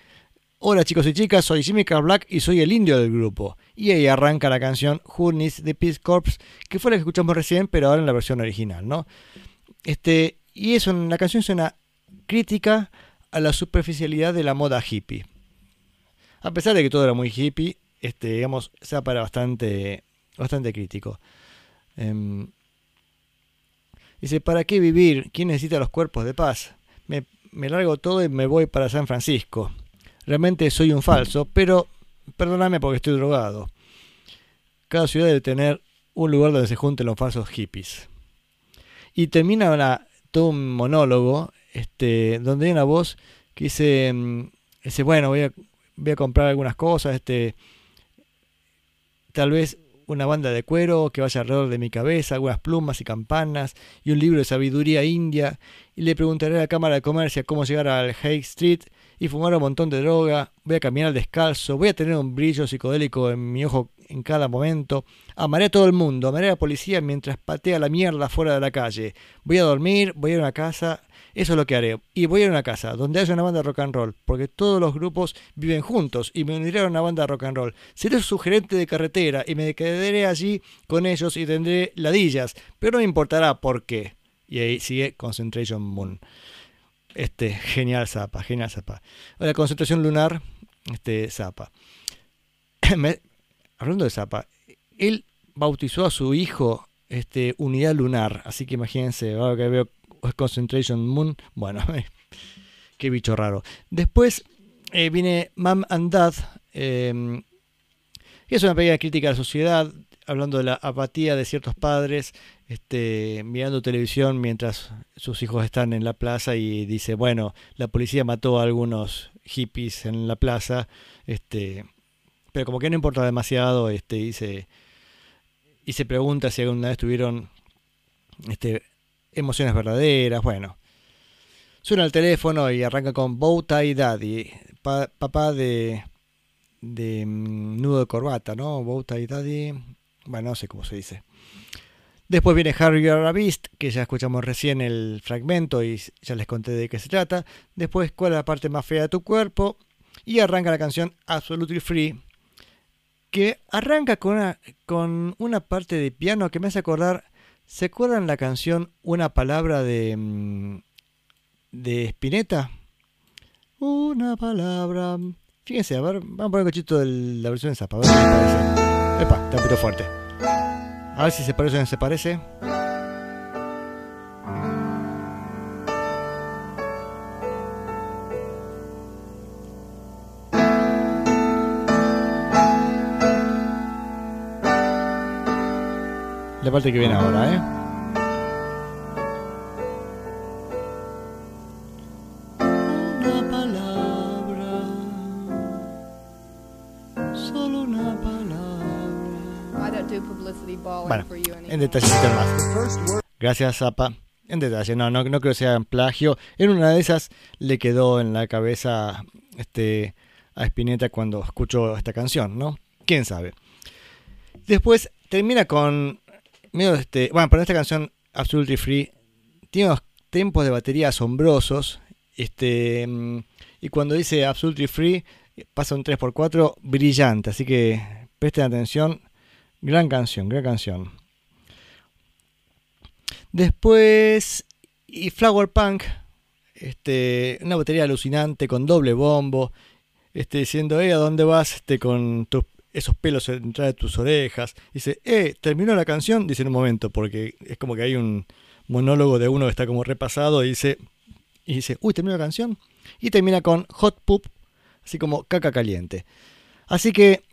Hola chicos y chicas, soy Jimmy Carr Black y soy el indio del grupo. Y ahí arranca la canción Who Needs the Peace Corps, que fue la que escuchamos recién, pero ahora en la versión original, ¿no? Este, y eso, la canción es una crítica a la superficialidad de la moda hippie. A pesar de que todo era muy hippie, este, digamos, se para bastante, bastante crítico. Em, dice, ¿para qué vivir? ¿Quién necesita los cuerpos de paz? Me, me largo todo y me voy para San Francisco. Realmente soy un falso, pero perdóname porque estoy drogado. Cada ciudad debe tener un lugar donde se junten los falsos hippies. Y termina una, todo un monólogo este, donde hay una voz que dice, mm, dice bueno, voy a, comprar algunas cosas, este, tal vez una banda de cuero que vaya alrededor de mi cabeza, algunas plumas y campanas y un libro de sabiduría india y le preguntaré a la Cámara de Comercio cómo llegar al High Street y fumar un montón de droga, voy a caminar descalzo, voy a tener un brillo psicodélico en mi ojo en cada momento, amaré a todo el mundo, amaré a la policía mientras patea la mierda fuera de la calle, voy a dormir, voy a ir a una casa, eso es lo que haré, y voy a ir a una casa donde haya una banda de rock and roll, porque todos los grupos viven juntos y me uniré a una banda de rock and roll, seré su gerente de carretera y me quedaré allí con ellos y tendré ladillas, pero no me importará por qué. Y ahí sigue Concentration Moon. Este, genial Zapa, genial Zapa. La concentración lunar, este, Zapa. Hablando de Zapa, él bautizó a su hijo este, Unidad Lunar, así que imagínense, ahora que veo Concentration Moon, bueno, qué bicho raro. Después eh, viene Mom and Dad, eh, es una pequeña crítica a la sociedad, hablando de la apatía de ciertos padres, este, mirando televisión mientras sus hijos están en la plaza y dice, bueno, la policía mató a algunos hippies en la plaza, este, pero como que no importa demasiado, este, y y se pregunta si alguna vez tuvieron este, emociones verdaderas, bueno. Suena el teléfono y arranca con Bow Tie Daddy, pa- papá de, de mm, nudo de corbata, ¿no? Bow Tie Daddy, bueno, no sé cómo se dice. Después viene Harry Beast, que ya escuchamos recién el fragmento y ya les conté de qué se trata. Después, cuál es la parte más fea de tu cuerpo. Y arranca la canción Absolutely Free, que arranca con una, con una parte de piano que me hace acordar. ¿Se acuerdan la canción Una palabra de, mm, de Spinetta? Una palabra. Fíjense, a ver, vamos a poner un cachito de la versión de Zappa, a ver. Epa, está un poquito fuerte. A ver si se parece o no se parece. La parte que viene ahora, ¿eh? En más. Gracias, Zapa. En detalle, no, no, no creo que sea plagio. En una de esas le quedó en la cabeza este, a Spinetta cuando escuchó esta canción, ¿no? ¿Quién sabe? Después termina con medio este, bueno, pero esta canción Absolutely Free tiene unos tempos de batería asombrosos, este y cuando dice Absolutely Free pasa un 3x4 brillante, así que presten atención, gran canción, gran canción. Después y Flower Punk, este, una batería alucinante con doble bombo, este, diciendo, eh, ¿a dónde vas? Este, con tus esos pelos detrás de tus orejas. Dice, eh, terminó la canción, dice en un momento, porque es como que hay un monólogo de uno que está como repasado y dice, y dice, uy, terminó la canción. Y termina con Hot Poop, así como caca caliente. Así que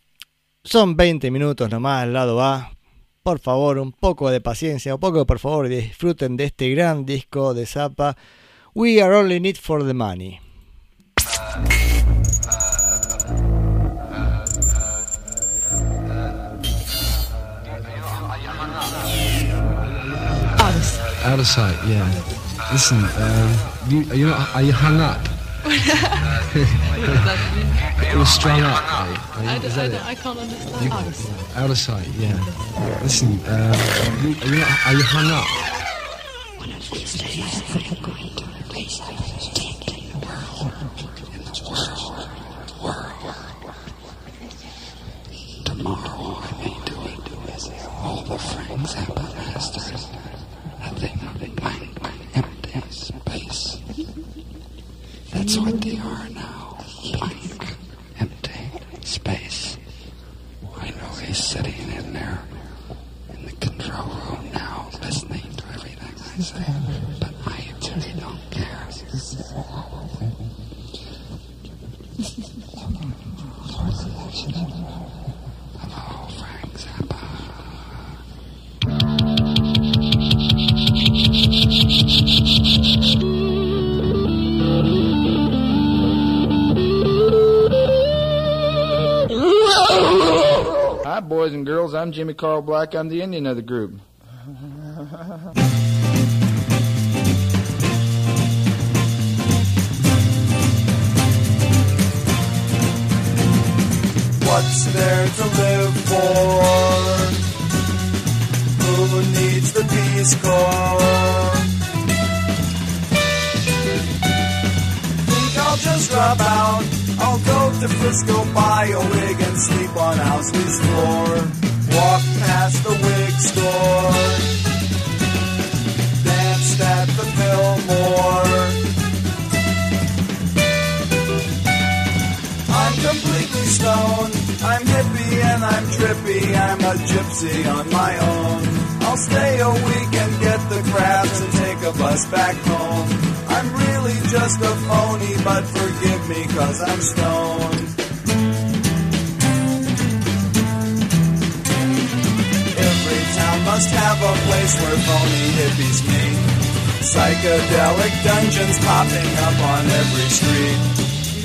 son 20 minutos nomás al lado A. Por favor, un poco de paciencia, un poco por favor, disfruten de este gran disco de Zappa. We are only need for the money. Out of sight, yeah. Listen, um, you, you are you hung up? You're strung up, are you? Are you- is that it? I can't understand. You- out of sight, yeah. Listen, um, you, are, you not, are you hung up? Tomorrow I may do it as all the Frank Zappa masters. That's what they are now. Blank, empty space. I know he's sitting in there in the control room now, listening to everything I say, Hi, boys and girls. I'm Jimmy Carl Black. I'm the Indian of the group. What's there to live for? Who needs the Peace Corps? Think I'll just drop out. I'll go to Frisco, buy a wig, and sleep on Housley's floor. Walk past the wig store. Danced at the Fillmore. I'm completely stoned. I'm hippie and I'm trippy. I'm a gypsy on my own. I'll stay a week and get the crabs and take a bus back home. I'm really just a phony, but forgive me cause I'm stoned. Every town must have a place where phony hippies meet. Psychedelic dungeons popping up on every street.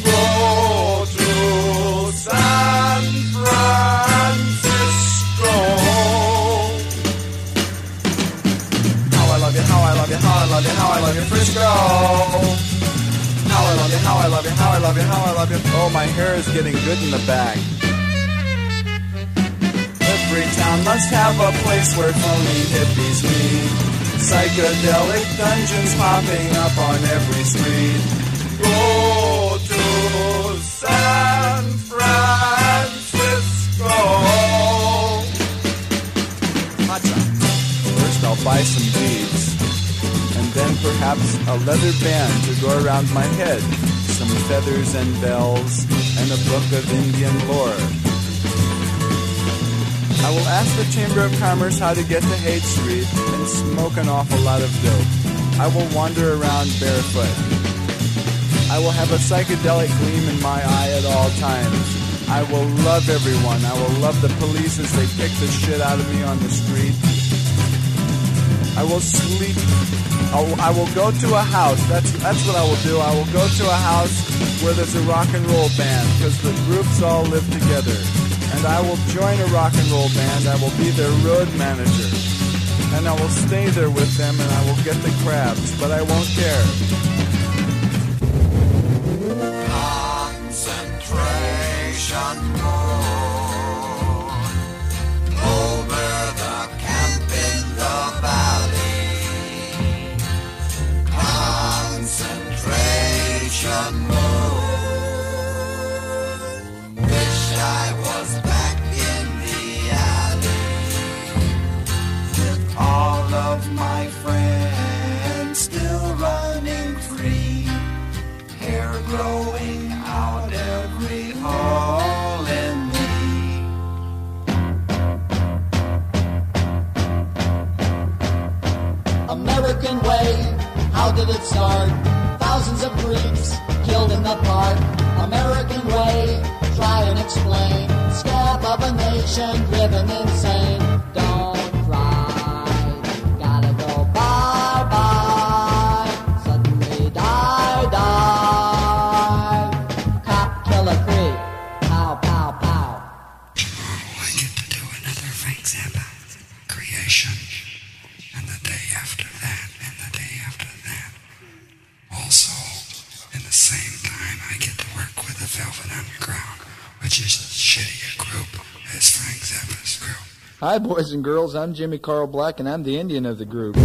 Go to San love you, how I love you, Frisco. How I love you, how I love you, how I love you, how I love you. Oh, my hair is getting good in the back. Every town must have a place where phony hippies meet. Psychedelic dungeons popping up on every street. Go to San Francisco. Hacha. First, I'll buy some beads, then perhaps a leather band to go around my head, some feathers and bells, and a book of Indian lore. I will ask the Chamber of Commerce how to get to Haight Street and smoke an awful lot of dope. I will wander around barefoot. I will have a psychedelic gleam in my eye at all times. I will love everyone. I will love the police as they kick the shit out of me on the street. I will sleep. I will, I will go to a house. That's that's what I will do. I will go to a house where there's a rock and roll band because the groups all live together. And I will join a rock and roll band. I will be their road manager. And I will stay there with them and I will get the crabs, but I won't care. Concentration my friends still running free hair growing out every hole in me. American way, how did it start? Thousands of Greeks killed in the park. American way, try and explain. Scab of a nation driven insane. Hi, boys and girls. I'm Jimmy Carl Black, and I'm the Indian of the group.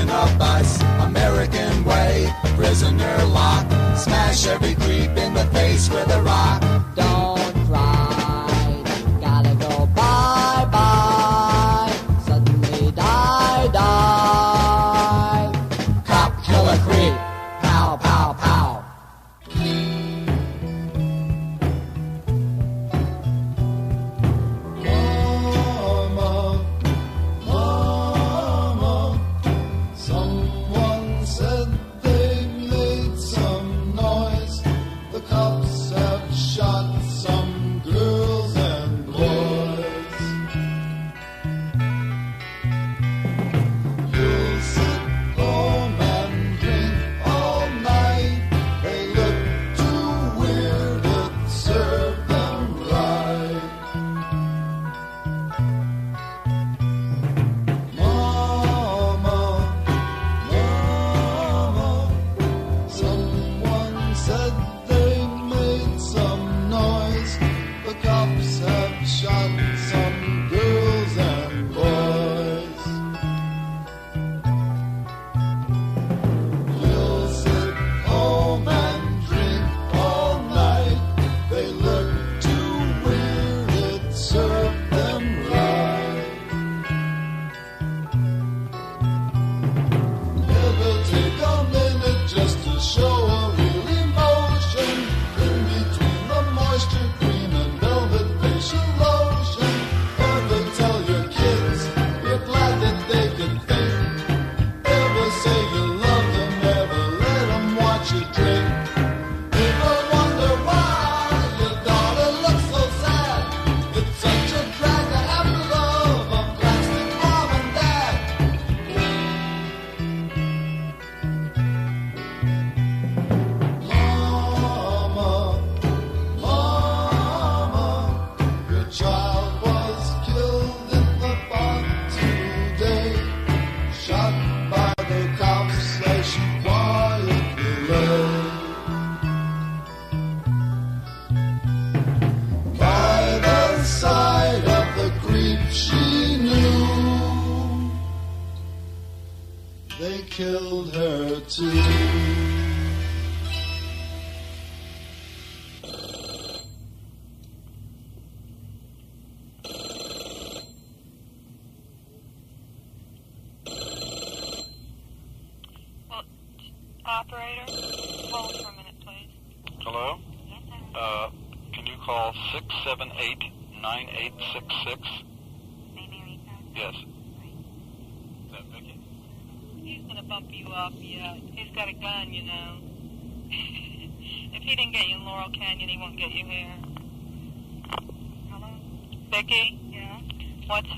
In a bus. American way, prisoner lock. Smash every creep in the face with a rock.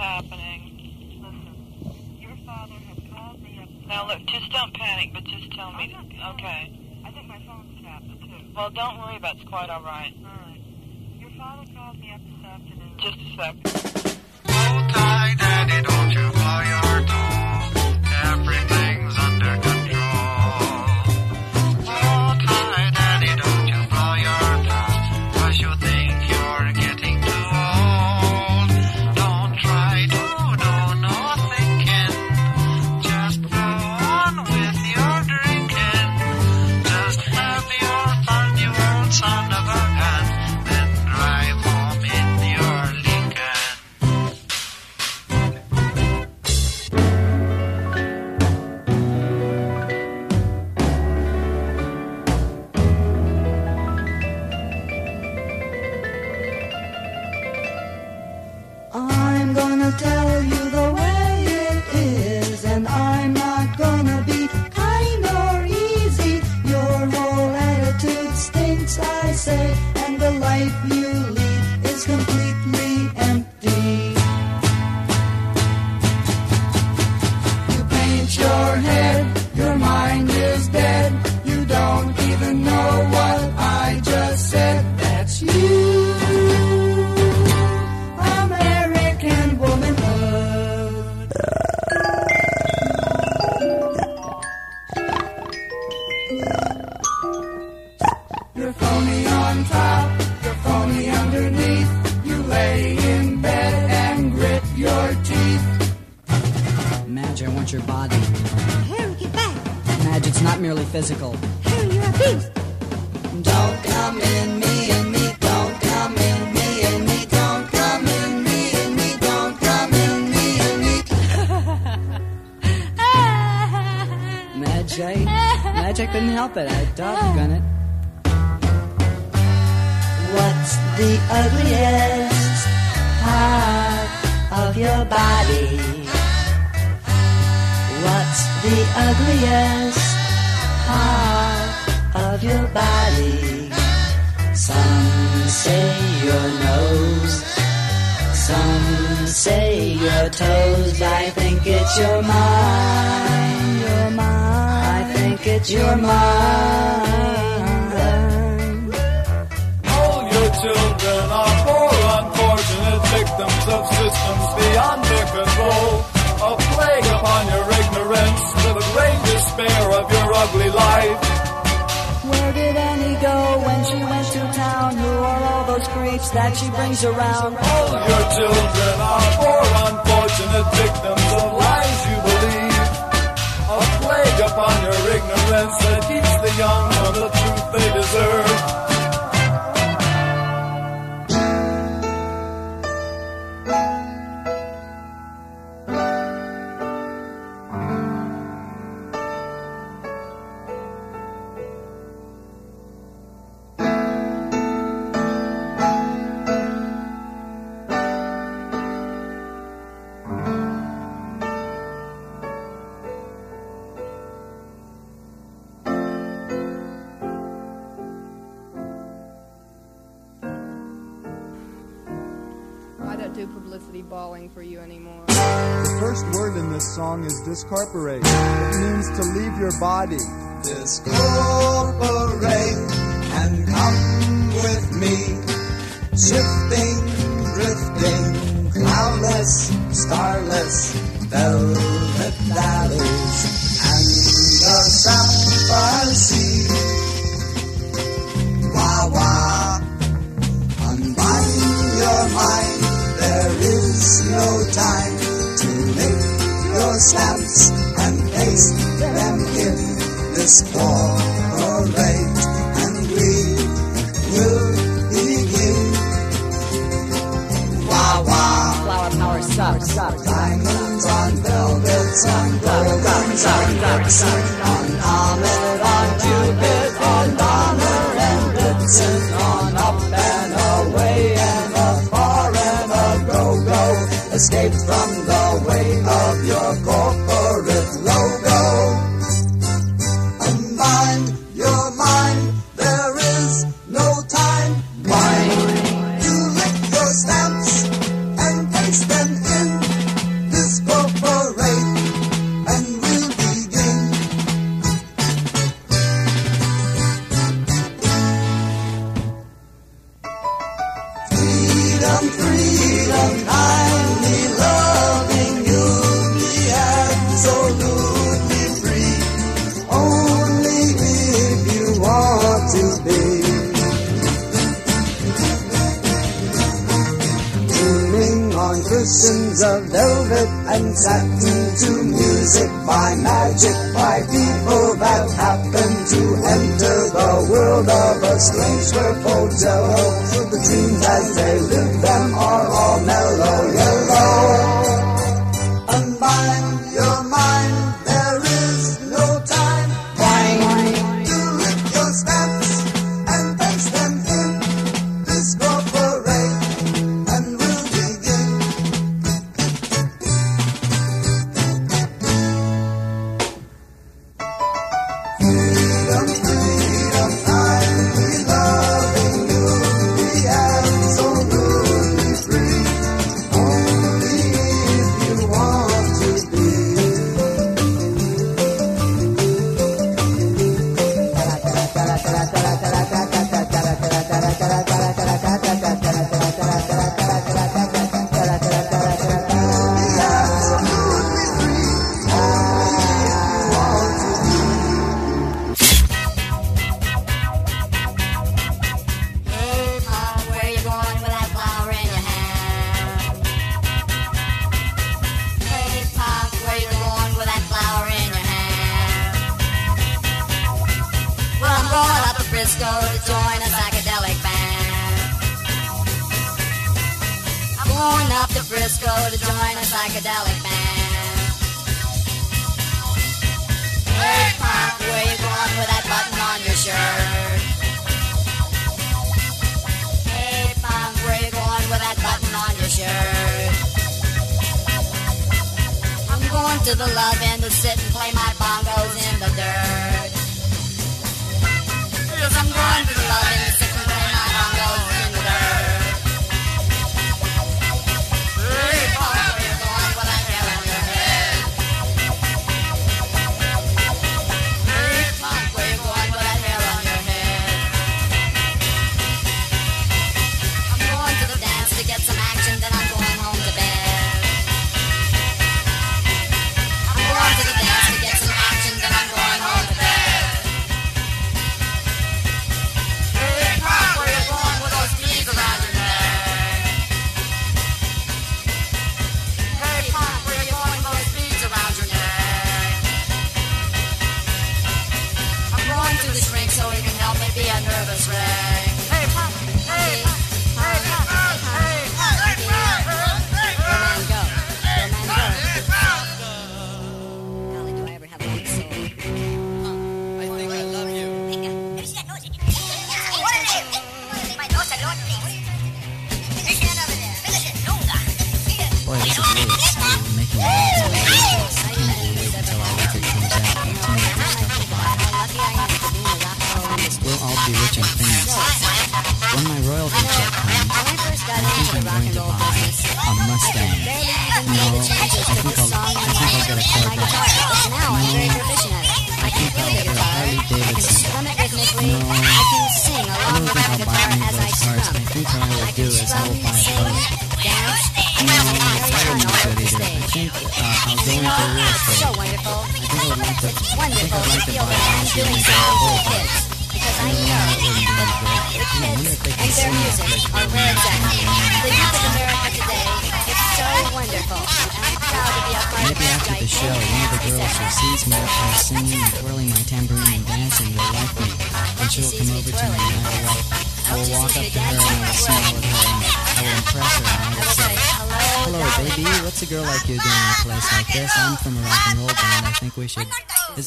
happening. Listen, your father called me up. Now look, just don't panic, but just tell me. Okay. I think my phone's tapped too. Well, don't worry about it. It's quite all right. All right. Your father called me up this afternoon. Just a sec. Hold tight, Daddy. Don't you your. is war, all right and we will begin. Wah wah, flower power sucks, diamonds on velvets on gold guns on dark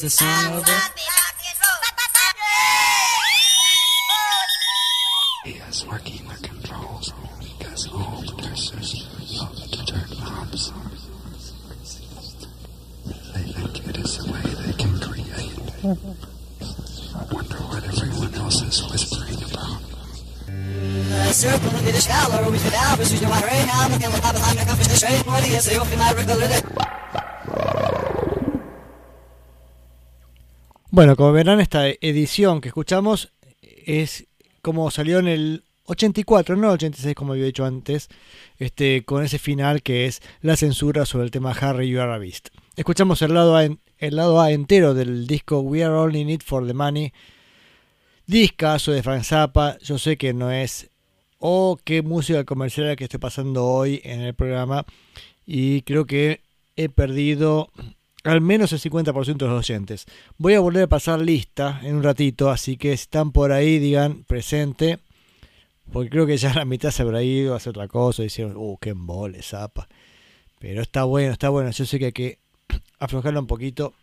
the song over? Bueno, como verán, esta edición que escuchamos es como salió en el 84, no el 86 como había dicho antes, este, con ese final que es la censura sobre el tema Harry You Are a Beast. Escuchamos el lado A, entero del disco We Are Only Need for the Money, discazo de Frank Zappa, yo sé que no es, oh, qué música comercial que estoy pasando hoy en el programa, y creo que he perdido al menos el 50% de los oyentes. Voy a volver a pasar lista en un ratito, así que si están por ahí, digan presente, porque creo que ya la mitad se habrá ido a hacer otra cosa y dijeron, uh, qué embole, zapa. Pero está bueno, está bueno. Yo sé que hay que aflojarlo un poquito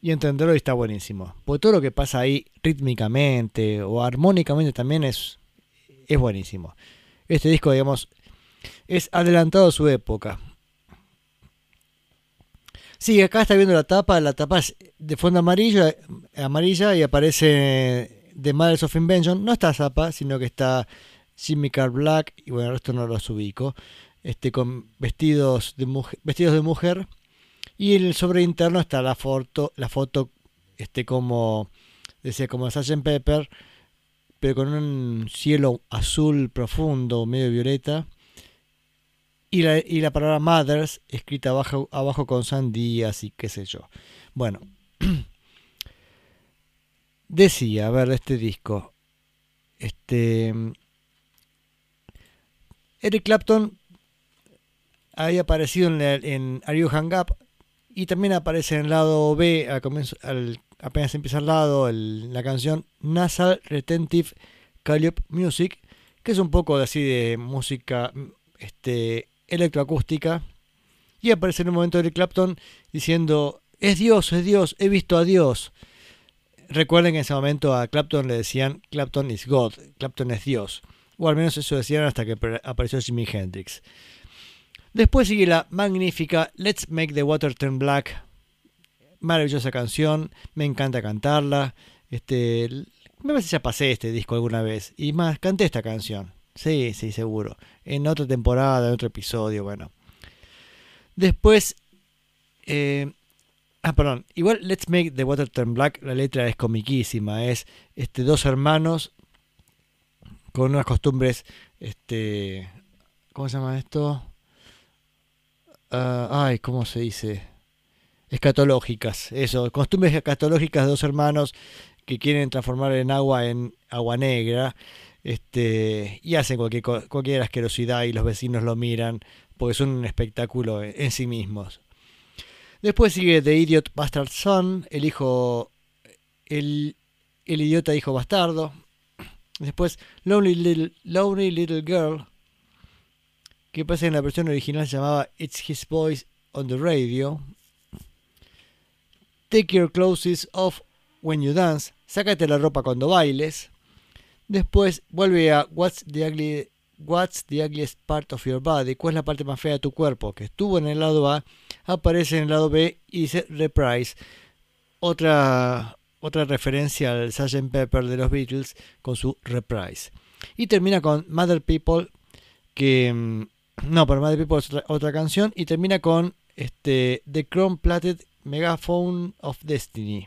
y entenderlo y está buenísimo. Porque todo lo que pasa ahí rítmicamente o armónicamente también es, es buenísimo. Este disco, digamos, es adelantado a su época. Sí, acá está viendo la tapa. La tapa es de fondo amarillo, amarilla y aparece The Mothers of Invention. No está Zappa, sino que está Jimmy Black y bueno, el resto no los ubico. Este, con vestidos de mujer, vestidos de mujer. Y en el sobre interno está la foto, la foto este, como decía, como Sgt. Pepper, pero con un cielo azul profundo, medio violeta. Y la, y la palabra Mothers escrita abajo, abajo con sandías y qué sé yo. Bueno, decía, a ver, este disco. Este. Eric Clapton había aparecido en, la- en Are You Hang Up y también aparece en el lado B, al comienzo, al- apenas empieza el lado, la canción Nasal Retentive Calliope Music, que es un poco así de música este, electroacústica. Y aparece en un momento Eric Clapton diciendo, es Dios, es Dios, he visto a Dios. Recuerden que en ese momento a Clapton le decían Clapton is God, Clapton es Dios. O al menos eso decían hasta que apare- apareció Jimi Hendrix. Después sigue la magnífica Let's Make the Water Turn Black. Maravillosa canción, me encanta cantarla. Este, me parece que ya pasé este disco alguna vez. Y más, canté esta canción. Sí, sí, seguro. En otra temporada, en otro episodio, bueno. Después, eh, ah, perdón. Igual Let's Make the Water Turn Black, la letra es comiquísima. Es este, dos hermanos con unas costumbres, este, ¿cómo se llama esto? Ah, ay, ¿cómo se dice? Escatológicas, eso, costumbres escatológicas de dos hermanos que quieren transformar en agua en agua negra, este, y hacen cualquier, asquerosidad y los vecinos lo miran porque son un espectáculo en, en sí mismos. Después sigue The Idiot Bastard Son, el hijo, el, el idiota hijo bastardo. Después Lonely Little, Lonely Little Girl, que que en la versión original se llamaba It's His Voice on the Radio. Take Your Clothes Off When You Dance, sácate la ropa cuando bailes. Después vuelve a What's the, ugly, What's the Ugliest Part of Your Body, cuál es la parte más fea de tu cuerpo, que estuvo en el lado A, aparece en el lado B y dice Reprise. Otra, otra referencia al Sgt. Pepper de los Beatles con su Reprise. Y termina con Mother People, que... mm, No, pero Mother People es otra, otra canción. Y termina con este, The Chrome Plated Megaphone of Destiny.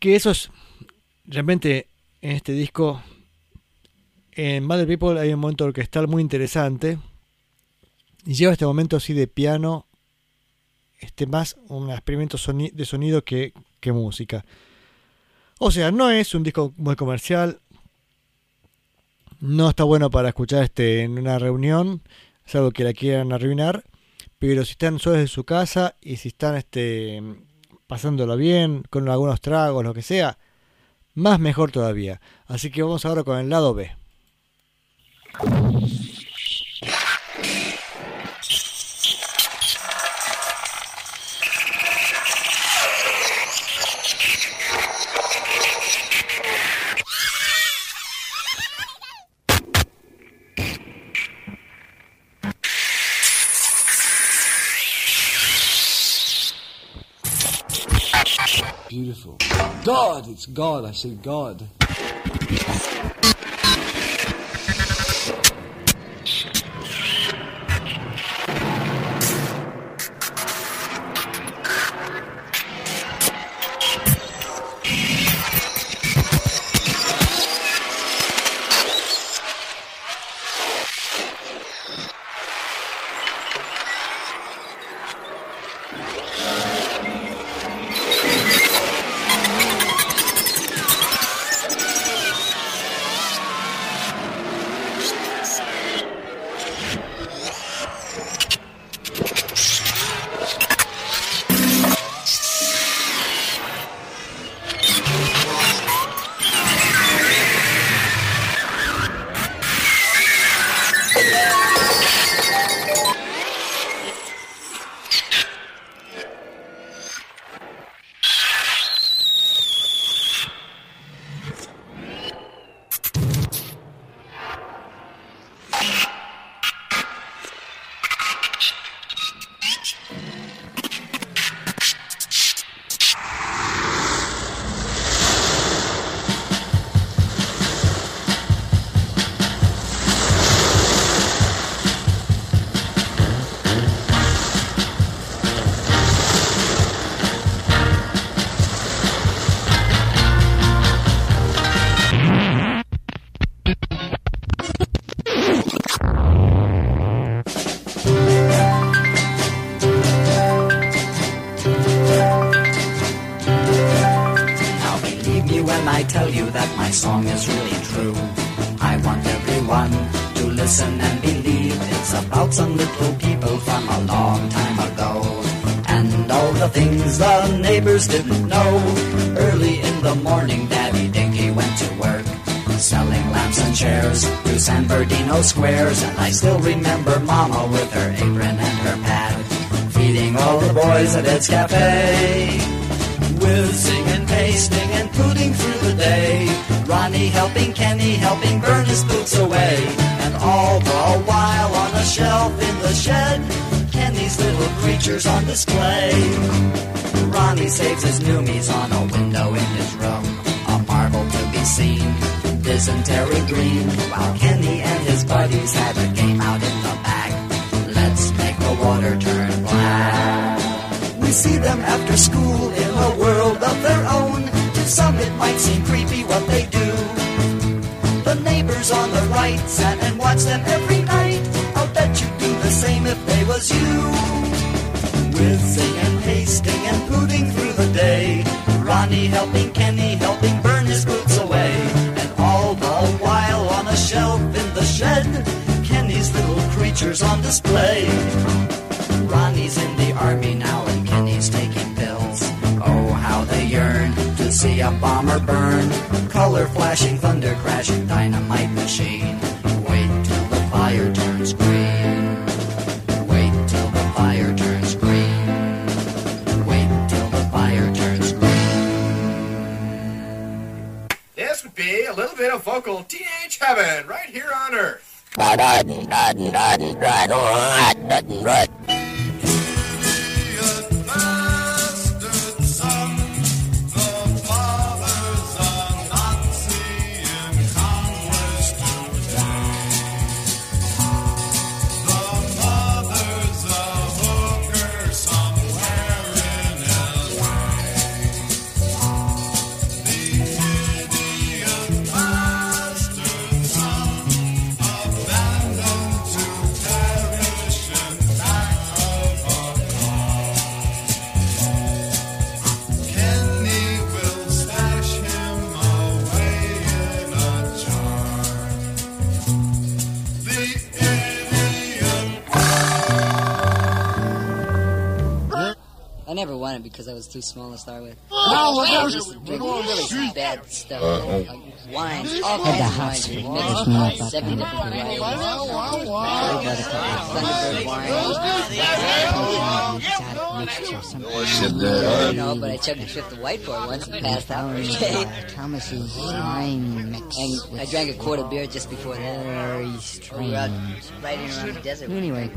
Que eso es realmente en este disco. En Mother People hay un momento orquestal muy interesante. Y lleva este momento así de piano. Este más un experimento de sonido que, música. O sea, no es un disco muy comercial. No está bueno para escuchar este en una reunión. Es algo que la quieran arruinar. pero si están solos en su casa y si están este, pasándola bien, con algunos tragos, lo que sea, más mejor todavía. Así que vamos ahora con el lado B. God, it's God. I said God. Ed's Cafe whizzing and pasting and putting through the day. Ronnie helping Kenny, helping burn his boots away. And all the while on a shelf in the shed, Kenny's little creatures on display. Ronnie saves his noomies on a window in his room, a marvel to be seen. Dysentery green, while Kenny and his buddies had a game out in the back. Let's make the water turn them after school in a world of their own. To some it might seem creepy what they do. The neighbors on the right sat and watched them every night. I'll bet you'd do the same if they was you. Whizzing and pasting and pooting through the day. Ronnie helping Kenny, helping burn his boots away. And all the while on a shelf in the shed, Kenny's little creatures on display. A bomber burn. Color flashing, thunder crashing, dynamite machine. Wait till the fire turns green. Wait till the fire turns green. Wait till the fire turns green. This would be a little bit of vocal teenage heaven right here on Earth. no. I but I chugged a fifth of Whiteboard once and passed out Thomas's wine mix. And I drank a quart of beer just before that. Very strange. Around the desert. Anyway.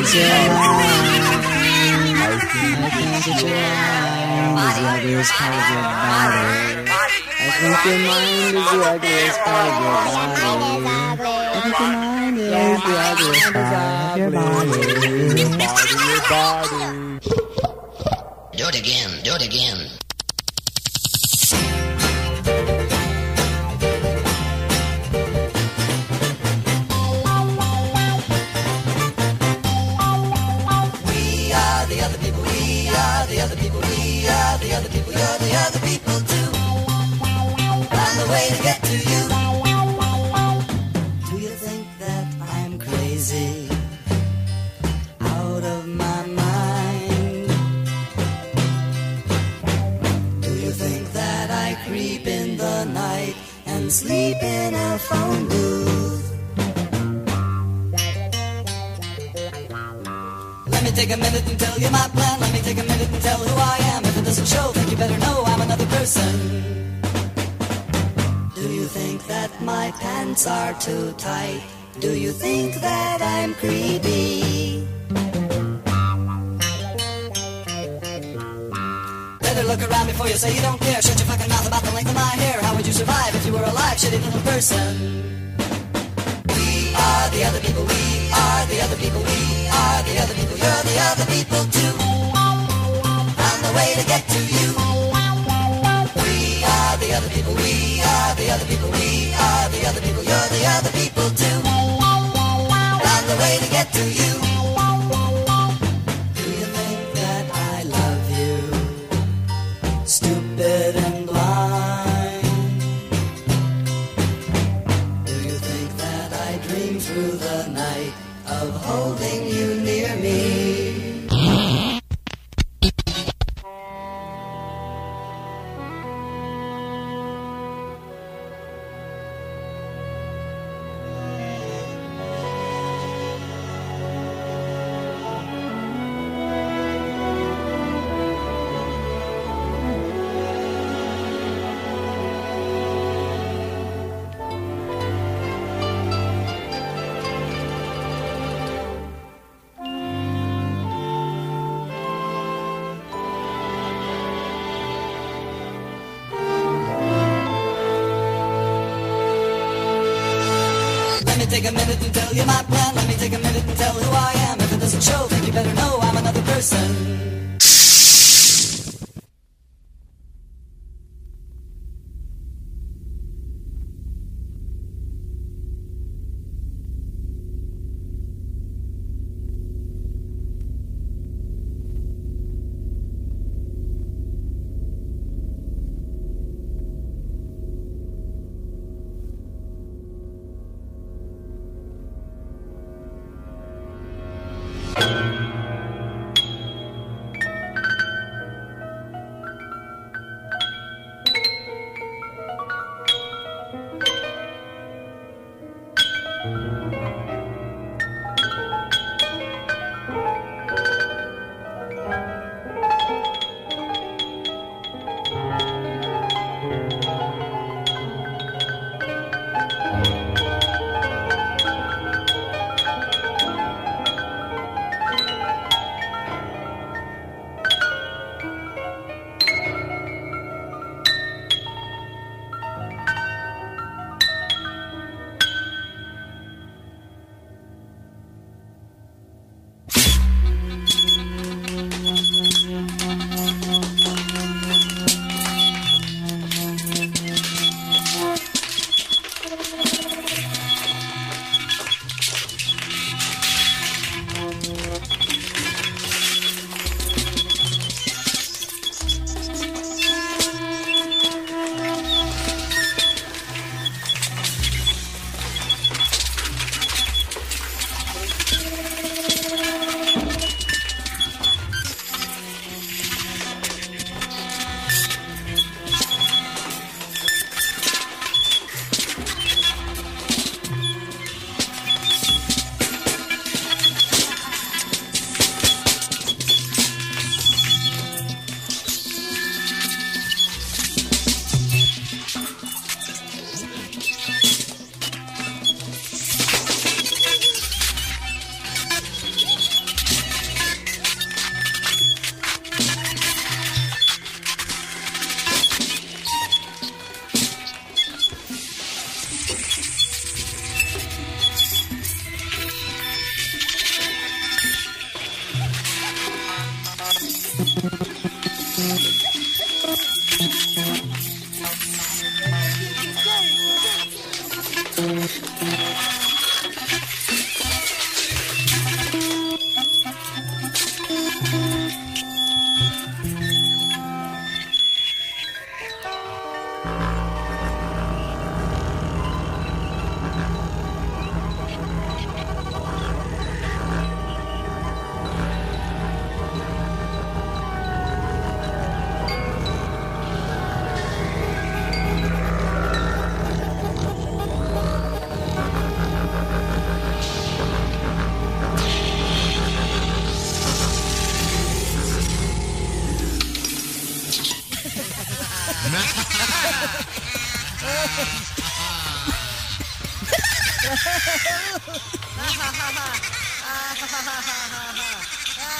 your body. I think your body. I think your body. Do it again, do it again. tell you my plan. Let me take a minute and tell who I am. If it doesn't show, then you better know I'm another person.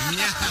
Yeah.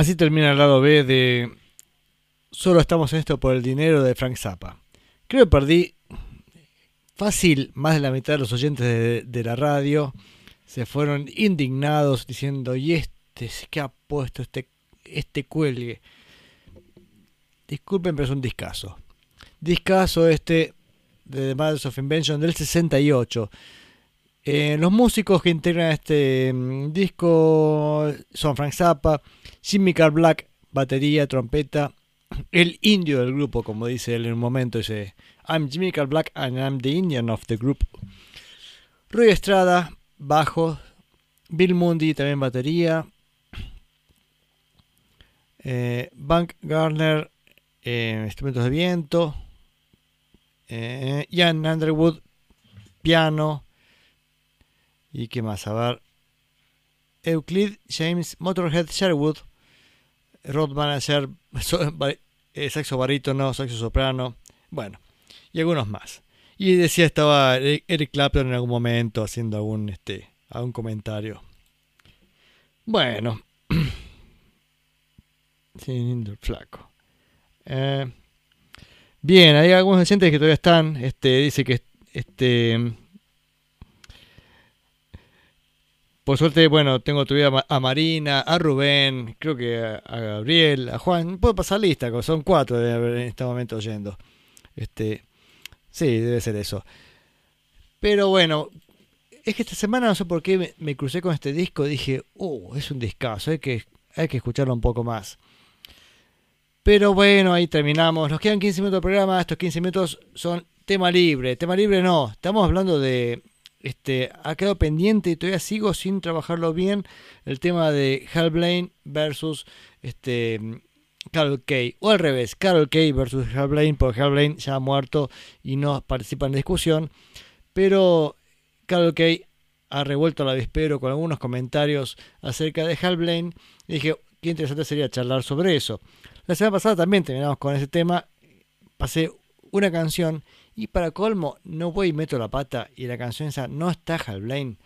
Así termina el lado B de Solo estamos en esto por el dinero de Frank Zappa. Creo que perdí fácil más de la mitad de los oyentes de, la radio. Se fueron indignados diciendo, ¿y este qué ha puesto este, este cuelgue? Disculpen, pero es un discazo. Discazo este de The Mothers of Invention del 68. Eh, los músicos que integran este mm, disco son Frank Zappa, Jimmy Carl Black, batería, trompeta, el indio del grupo, como dice él en un momento, dice I'm Jimmy Carl Black and I'm the Indian of the group. Roy Estrada, bajo, Bill Mundy, también batería, eh, Bank Garner, eh, instrumentos de viento, eh, Ian Underwood, piano, y qué más, a ver, Euclid James Motorhead Sherwood, Rod Manager, so- eh, saxo barítono, saxo soprano, bueno, y algunos más. Y decía estaba Eric Clapton en algún momento haciendo algún este algún comentario. Bueno. Sí, lindo el flaco. Eh, bien, hay algunos oyentes que todavía están. Este dice que este por suerte, bueno, tengo todavía a Ma- a Marina, a Rubén, creo que a, Gabriel, a Juan. Puedo pasar lista, son cuatro en este momento oyendo. Este, sí, debe ser eso. Pero bueno, es que esta semana no sé por qué me, me crucé con este disco. Dije, oh, es un discazo, hay que, hay que escucharlo un poco más. Pero bueno, ahí terminamos. Nos quedan 15 minutos de programa. Estos 15 minutos son tema libre. Tema libre no. Estamos hablando de. Este, ha quedado pendiente y todavía sigo sin trabajarlo bien. El tema de Hal Blaine versus este, Carol Kay. O al revés, Carol Kay versus Hal Blaine, porque Hal Blaine ya ha muerto y no participa en la discusión. Pero Carol Kay ha revuelto el avispero con algunos comentarios acerca de Hal Blaine. Y dije, qué interesante sería charlar sobre eso. La semana pasada también terminamos con ese tema. Pasé una canción y para colmo no voy y meto la pata y la canción esa no está Hal Blaine.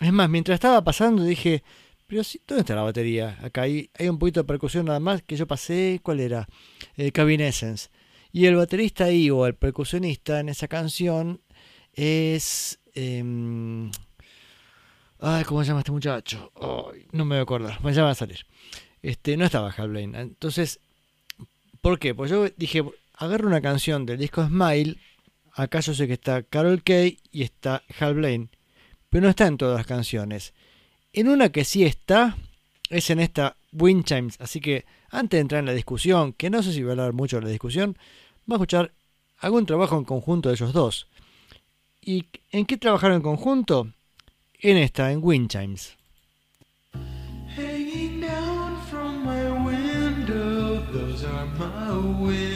Es más, mientras estaba pasando dije, pero sí, ¿dónde está la batería? Acá hay, un poquito de percusión nada más que yo pasé, ¿cuál era? El Cabin Essence. Y el baterista ahí o el percusionista en esa canción es... em, ay, ¿cómo se llama este muchacho? No me voy a acordar, me llama a salir. Este, no estaba Hal Blaine. Entonces, ¿por qué? Pues yo dije, agarro una canción del disco Smile. Acá yo sé que está Carol Kay y está Hal Blaine. Pero no está en todas las canciones. En una que sí está, es en esta Wind Chimes. Así que antes de entrar en la discusión, que no sé si voy a hablar mucho de la discusión, vamos a escuchar algún trabajo en conjunto de ellos dos. ¿Y en qué trabajaron en conjunto? En esta, en Wind Chimes. Hanging down from my window, those are my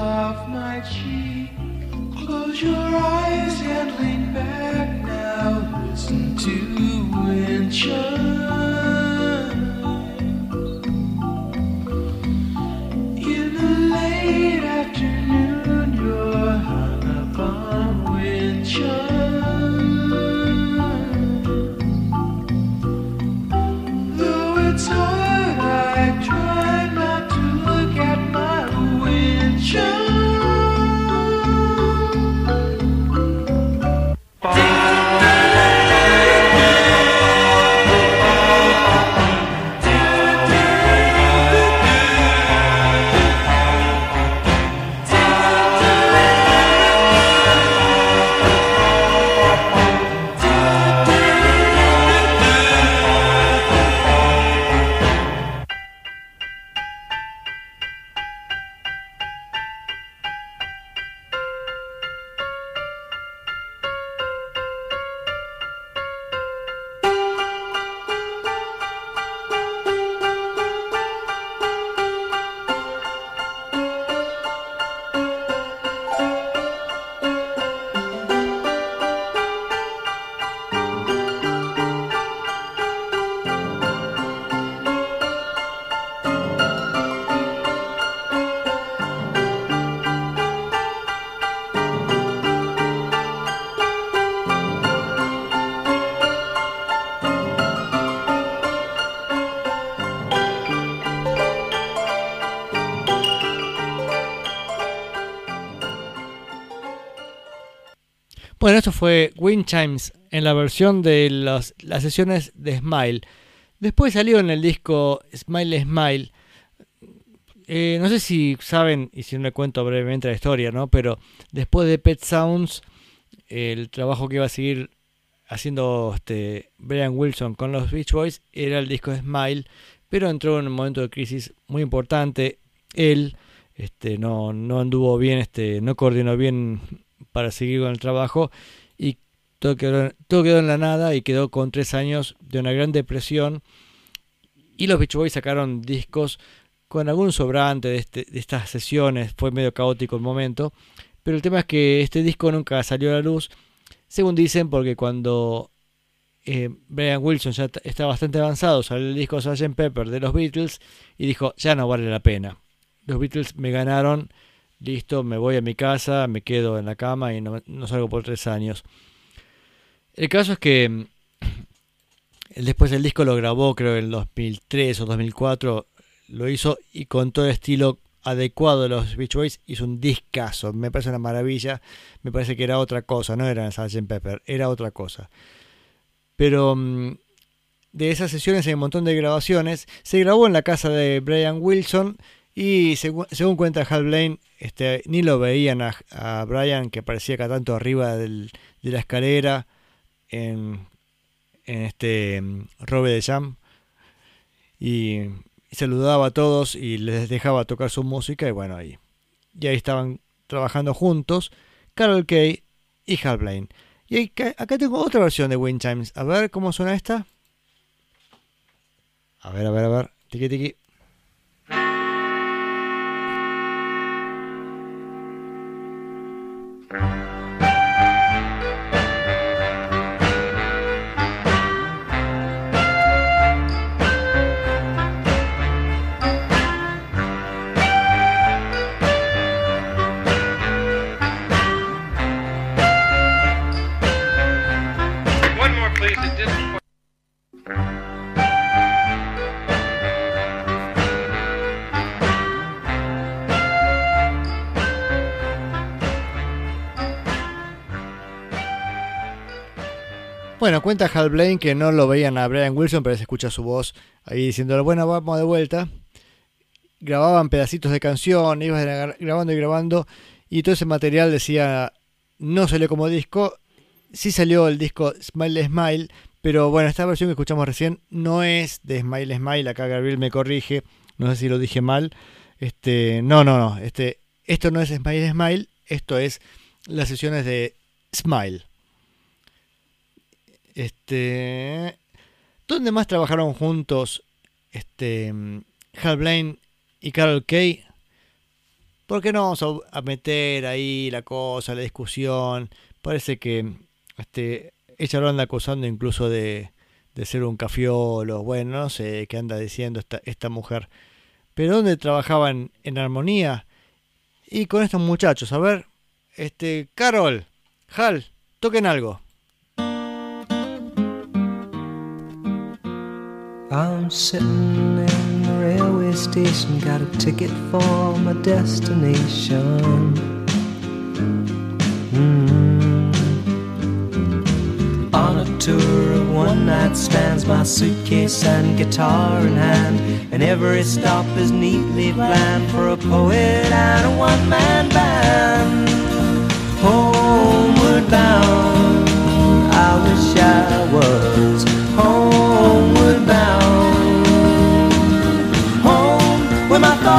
of my cheek. Close your eyes and lean back now. Listen to winter. Bueno, esto fue Wind Chimes en la versión de los- las sesiones de Smile. Después salió en el disco Smile Smile. Eh, no sé si saben, y si no le cuento brevemente la historia, ¿no? Pero después de Pet Sounds, el trabajo que iba a seguir haciendo este Brian Wilson con los Beach Boys era el disco Smile, pero entró en un momento de crisis muy importante. Él este, no, no anduvo bien, este, no coordinó bien para seguir con el trabajo y todo quedó, en la nada y quedó con tres años de una gran depresión y los Beach Boys sacaron discos con algún sobrante de, este- de estas sesiones, fue medio caótico el momento, pero el tema es que este disco nunca salió a la luz, según dicen porque cuando eh, Brian Wilson ya está bastante avanzado, salió el disco Sgt. Pepper de los Beatles y dijo, ya no vale la pena. Los Beatles me ganaron, listo, me voy a mi casa, me quedo en la cama y no, salgo por tres años. El caso es que mm, después el disco lo grabó, creo en el 2003 o 2004, lo hizo y con todo el estilo adecuado de los Beach Boys hizo un discazo. Me parece una maravilla. Me parece que era otra cosa, no era Sgt. Pepper, era otra cosa. Pero mm, de esas sesiones hay un montón de grabaciones. Se grabó en la casa de Brian Wilson y según cuenta Hal Blaine, este, ni lo veían a, Brian que aparecía acá tanto arriba de la escalera en, este mm, Robe de Jam. Y, saludaba a todos y les dejaba tocar su música y bueno ahí y ahí estaban trabajando juntos Carol Kay y Hal Blaine. Y acá tengo otra versión de Wind Chimes. A ver cómo suena esta. A ver a ver a ver. Tiqui tiqui Bueno, cuenta Hal Blaine que no lo veían a Brian Wilson, pero se escucha su voz ahí diciéndole, bueno, vamos de vuelta. Grababan pedacitos de canción, iban grabando y grabando, y todo ese material decía, no salió como disco, sí salió el disco Smile Smile, pero bueno, esta versión que escuchamos recién no es de Smile Smile, acá Gabriel me corrige, no sé si lo dije mal. Este, no, no, no, este, esto no es Smile Smile, esto es las sesiones de Smile. Este, ¿dónde más trabajaron juntos este Hal Blaine y Carol Kay? ¿Por qué no vamos a, meter ahí la cosa, la discusión? Parece que este ella lo anda acusando incluso de, de ser un cafiolo, bueno, no sé qué anda diciendo esta, esta mujer. Pero ¿dónde trabajaban en armonía? Y con estos muchachos, a ver, este, Carol, Hal, toquen algo. I'm sitting in the railway station, got a ticket for my destination. Mm. On a tour of one night stands, my suitcase and guitar in hand, and every stop is neatly planned for a poet and a one man band. Homeward bound, I wish I was homeward bound.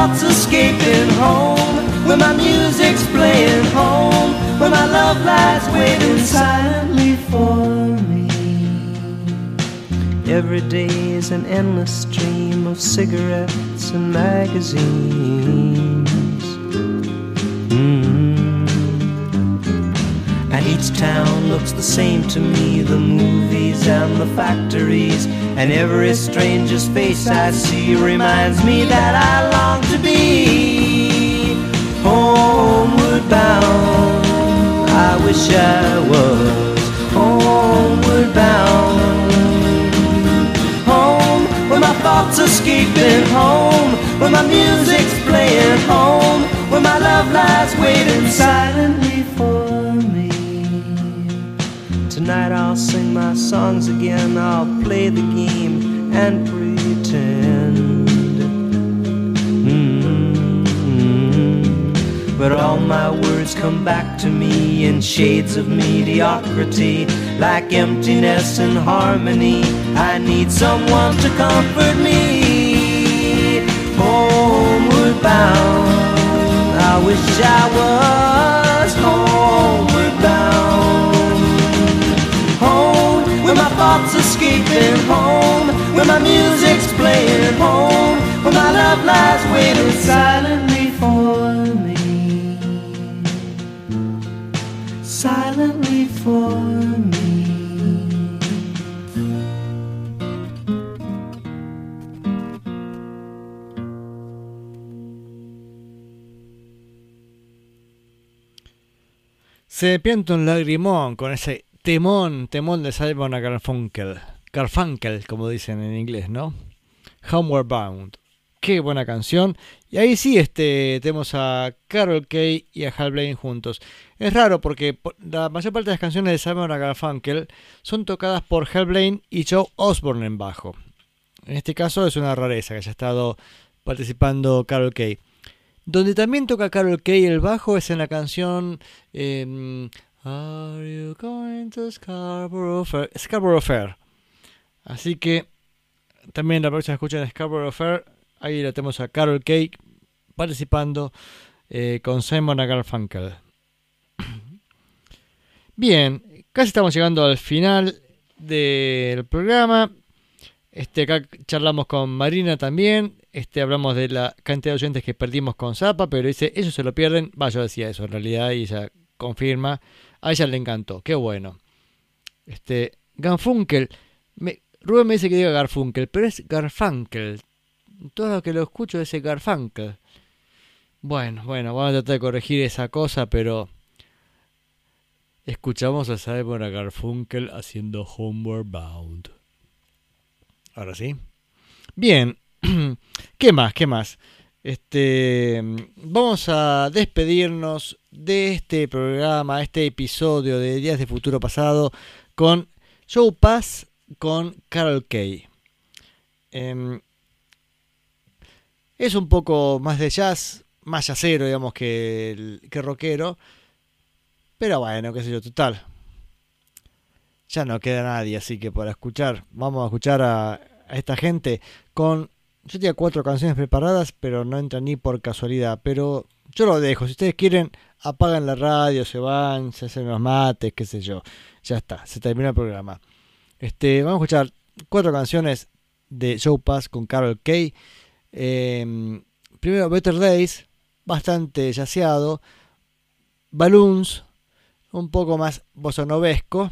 Thoughts escaping home, where my music's playing home, where my love lies waiting silently for me. Every day is an endless stream of cigarettes and magazines. Mm. Each town looks the same to me the movies and the factories. And every stranger's face I see reminds me that I long to be homeward bound. I wish I was homeward bound. Home, where my thoughts are escaping home, where my music's playing home, where my love lies waiting silently Tonight I'll sing my songs again, I'll play the game and pretend. Mm. But all my words come back to me in shades of mediocrity, like emptiness and harmony. I need someone to comfort me. Homeward bound, I wish I was escaping home, where my music's playing home, where my love lies waiting silently for me. Silently for me. Se pianta un lagrimón con ese temón, temón de Simon Garfunkel. Garfunkel, como dicen en inglés, ¿no? Homeward Bound. Qué buena canción. Y ahí sí este, tenemos a Carol Kay y a Hal Blaine juntos. Es raro porque po- la mayor parte de las canciones de Simon Garfunkel son tocadas por Hal Blaine y Joe Osborne en bajo. En este caso es una rareza que haya estado participando Carol Kay. Donde también toca Carol Kay el bajo es en la canción em, Are you going to Scarborough Fair? Scarborough Fair. Así que también la próxima escuchan Scarborough Fair. Ahí la tenemos a Carol Kay participando eh, con Simon Garfunkel. Bien, casi estamos llegando al final del programa. Este, acá charlamos con Marina también. Este, hablamos de la cantidad de oyentes que perdimos con Zapa, pero dice, ellos se lo pierden. Va, yo decía eso en realidad y ella confirma. A ella le encantó, qué bueno. Este, Garfunkel. Me, Rubén me dice que diga Garfunkel, pero es Garfunkel. Todo lo que lo escucho es Garfunkel. Bueno, bueno, vamos a tratar de corregir esa cosa, pero escuchamos a Simon Garfunkel haciendo Homeward Bound. Ahora sí. Bien. ¿Qué más? ¿Qué más? Este, vamos a despedirnos de este programa, este episodio de Días de Futuro Pasado con Joe Pass con Carol Kay. Em, es un poco más de jazz, más jazzero, digamos, que, que rockero. Pero bueno, qué sé yo, total. Ya no queda nadie, así que para escuchar, vamos a escuchar a, a esta gente con... Yo tenía cuatro canciones preparadas, pero no entran ni por casualidad. Pero yo lo dejo. Si ustedes quieren, apagan la radio, se van, se hacen los mates, qué sé yo. Ya está, se terminó el programa. Este, vamos a escuchar cuatro canciones de Joe Pass con Carol Kay. Eh, primero, Better Days, bastante yaceado. Balloons, un poco más bosanovesco.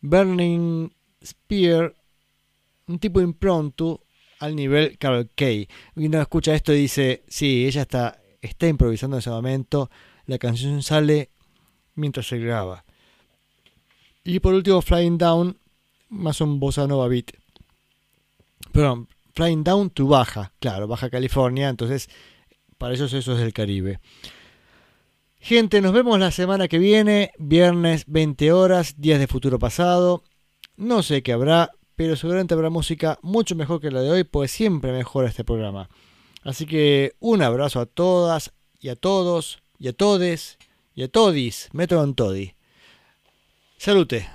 Burning Spear, un tipo impronto al nivel Carol Kay. Uno escucha esto y dice, sí, ella está, está improvisando en ese momento. La canción sale mientras se graba. Y por último, Flying Down, más un bossa nova beat. Perdón, Flying Down to Baja, claro, Baja California, entonces para ellos eso es del Caribe. Gente, nos vemos la semana que viene, viernes 20 horas, días de futuro pasado. No sé qué habrá, pero seguramente habrá música mucho mejor que la de hoy, pues siempre mejora este programa. Así que un abrazo a todas y a todos y a todes y a todis. Metro con todi. Salute.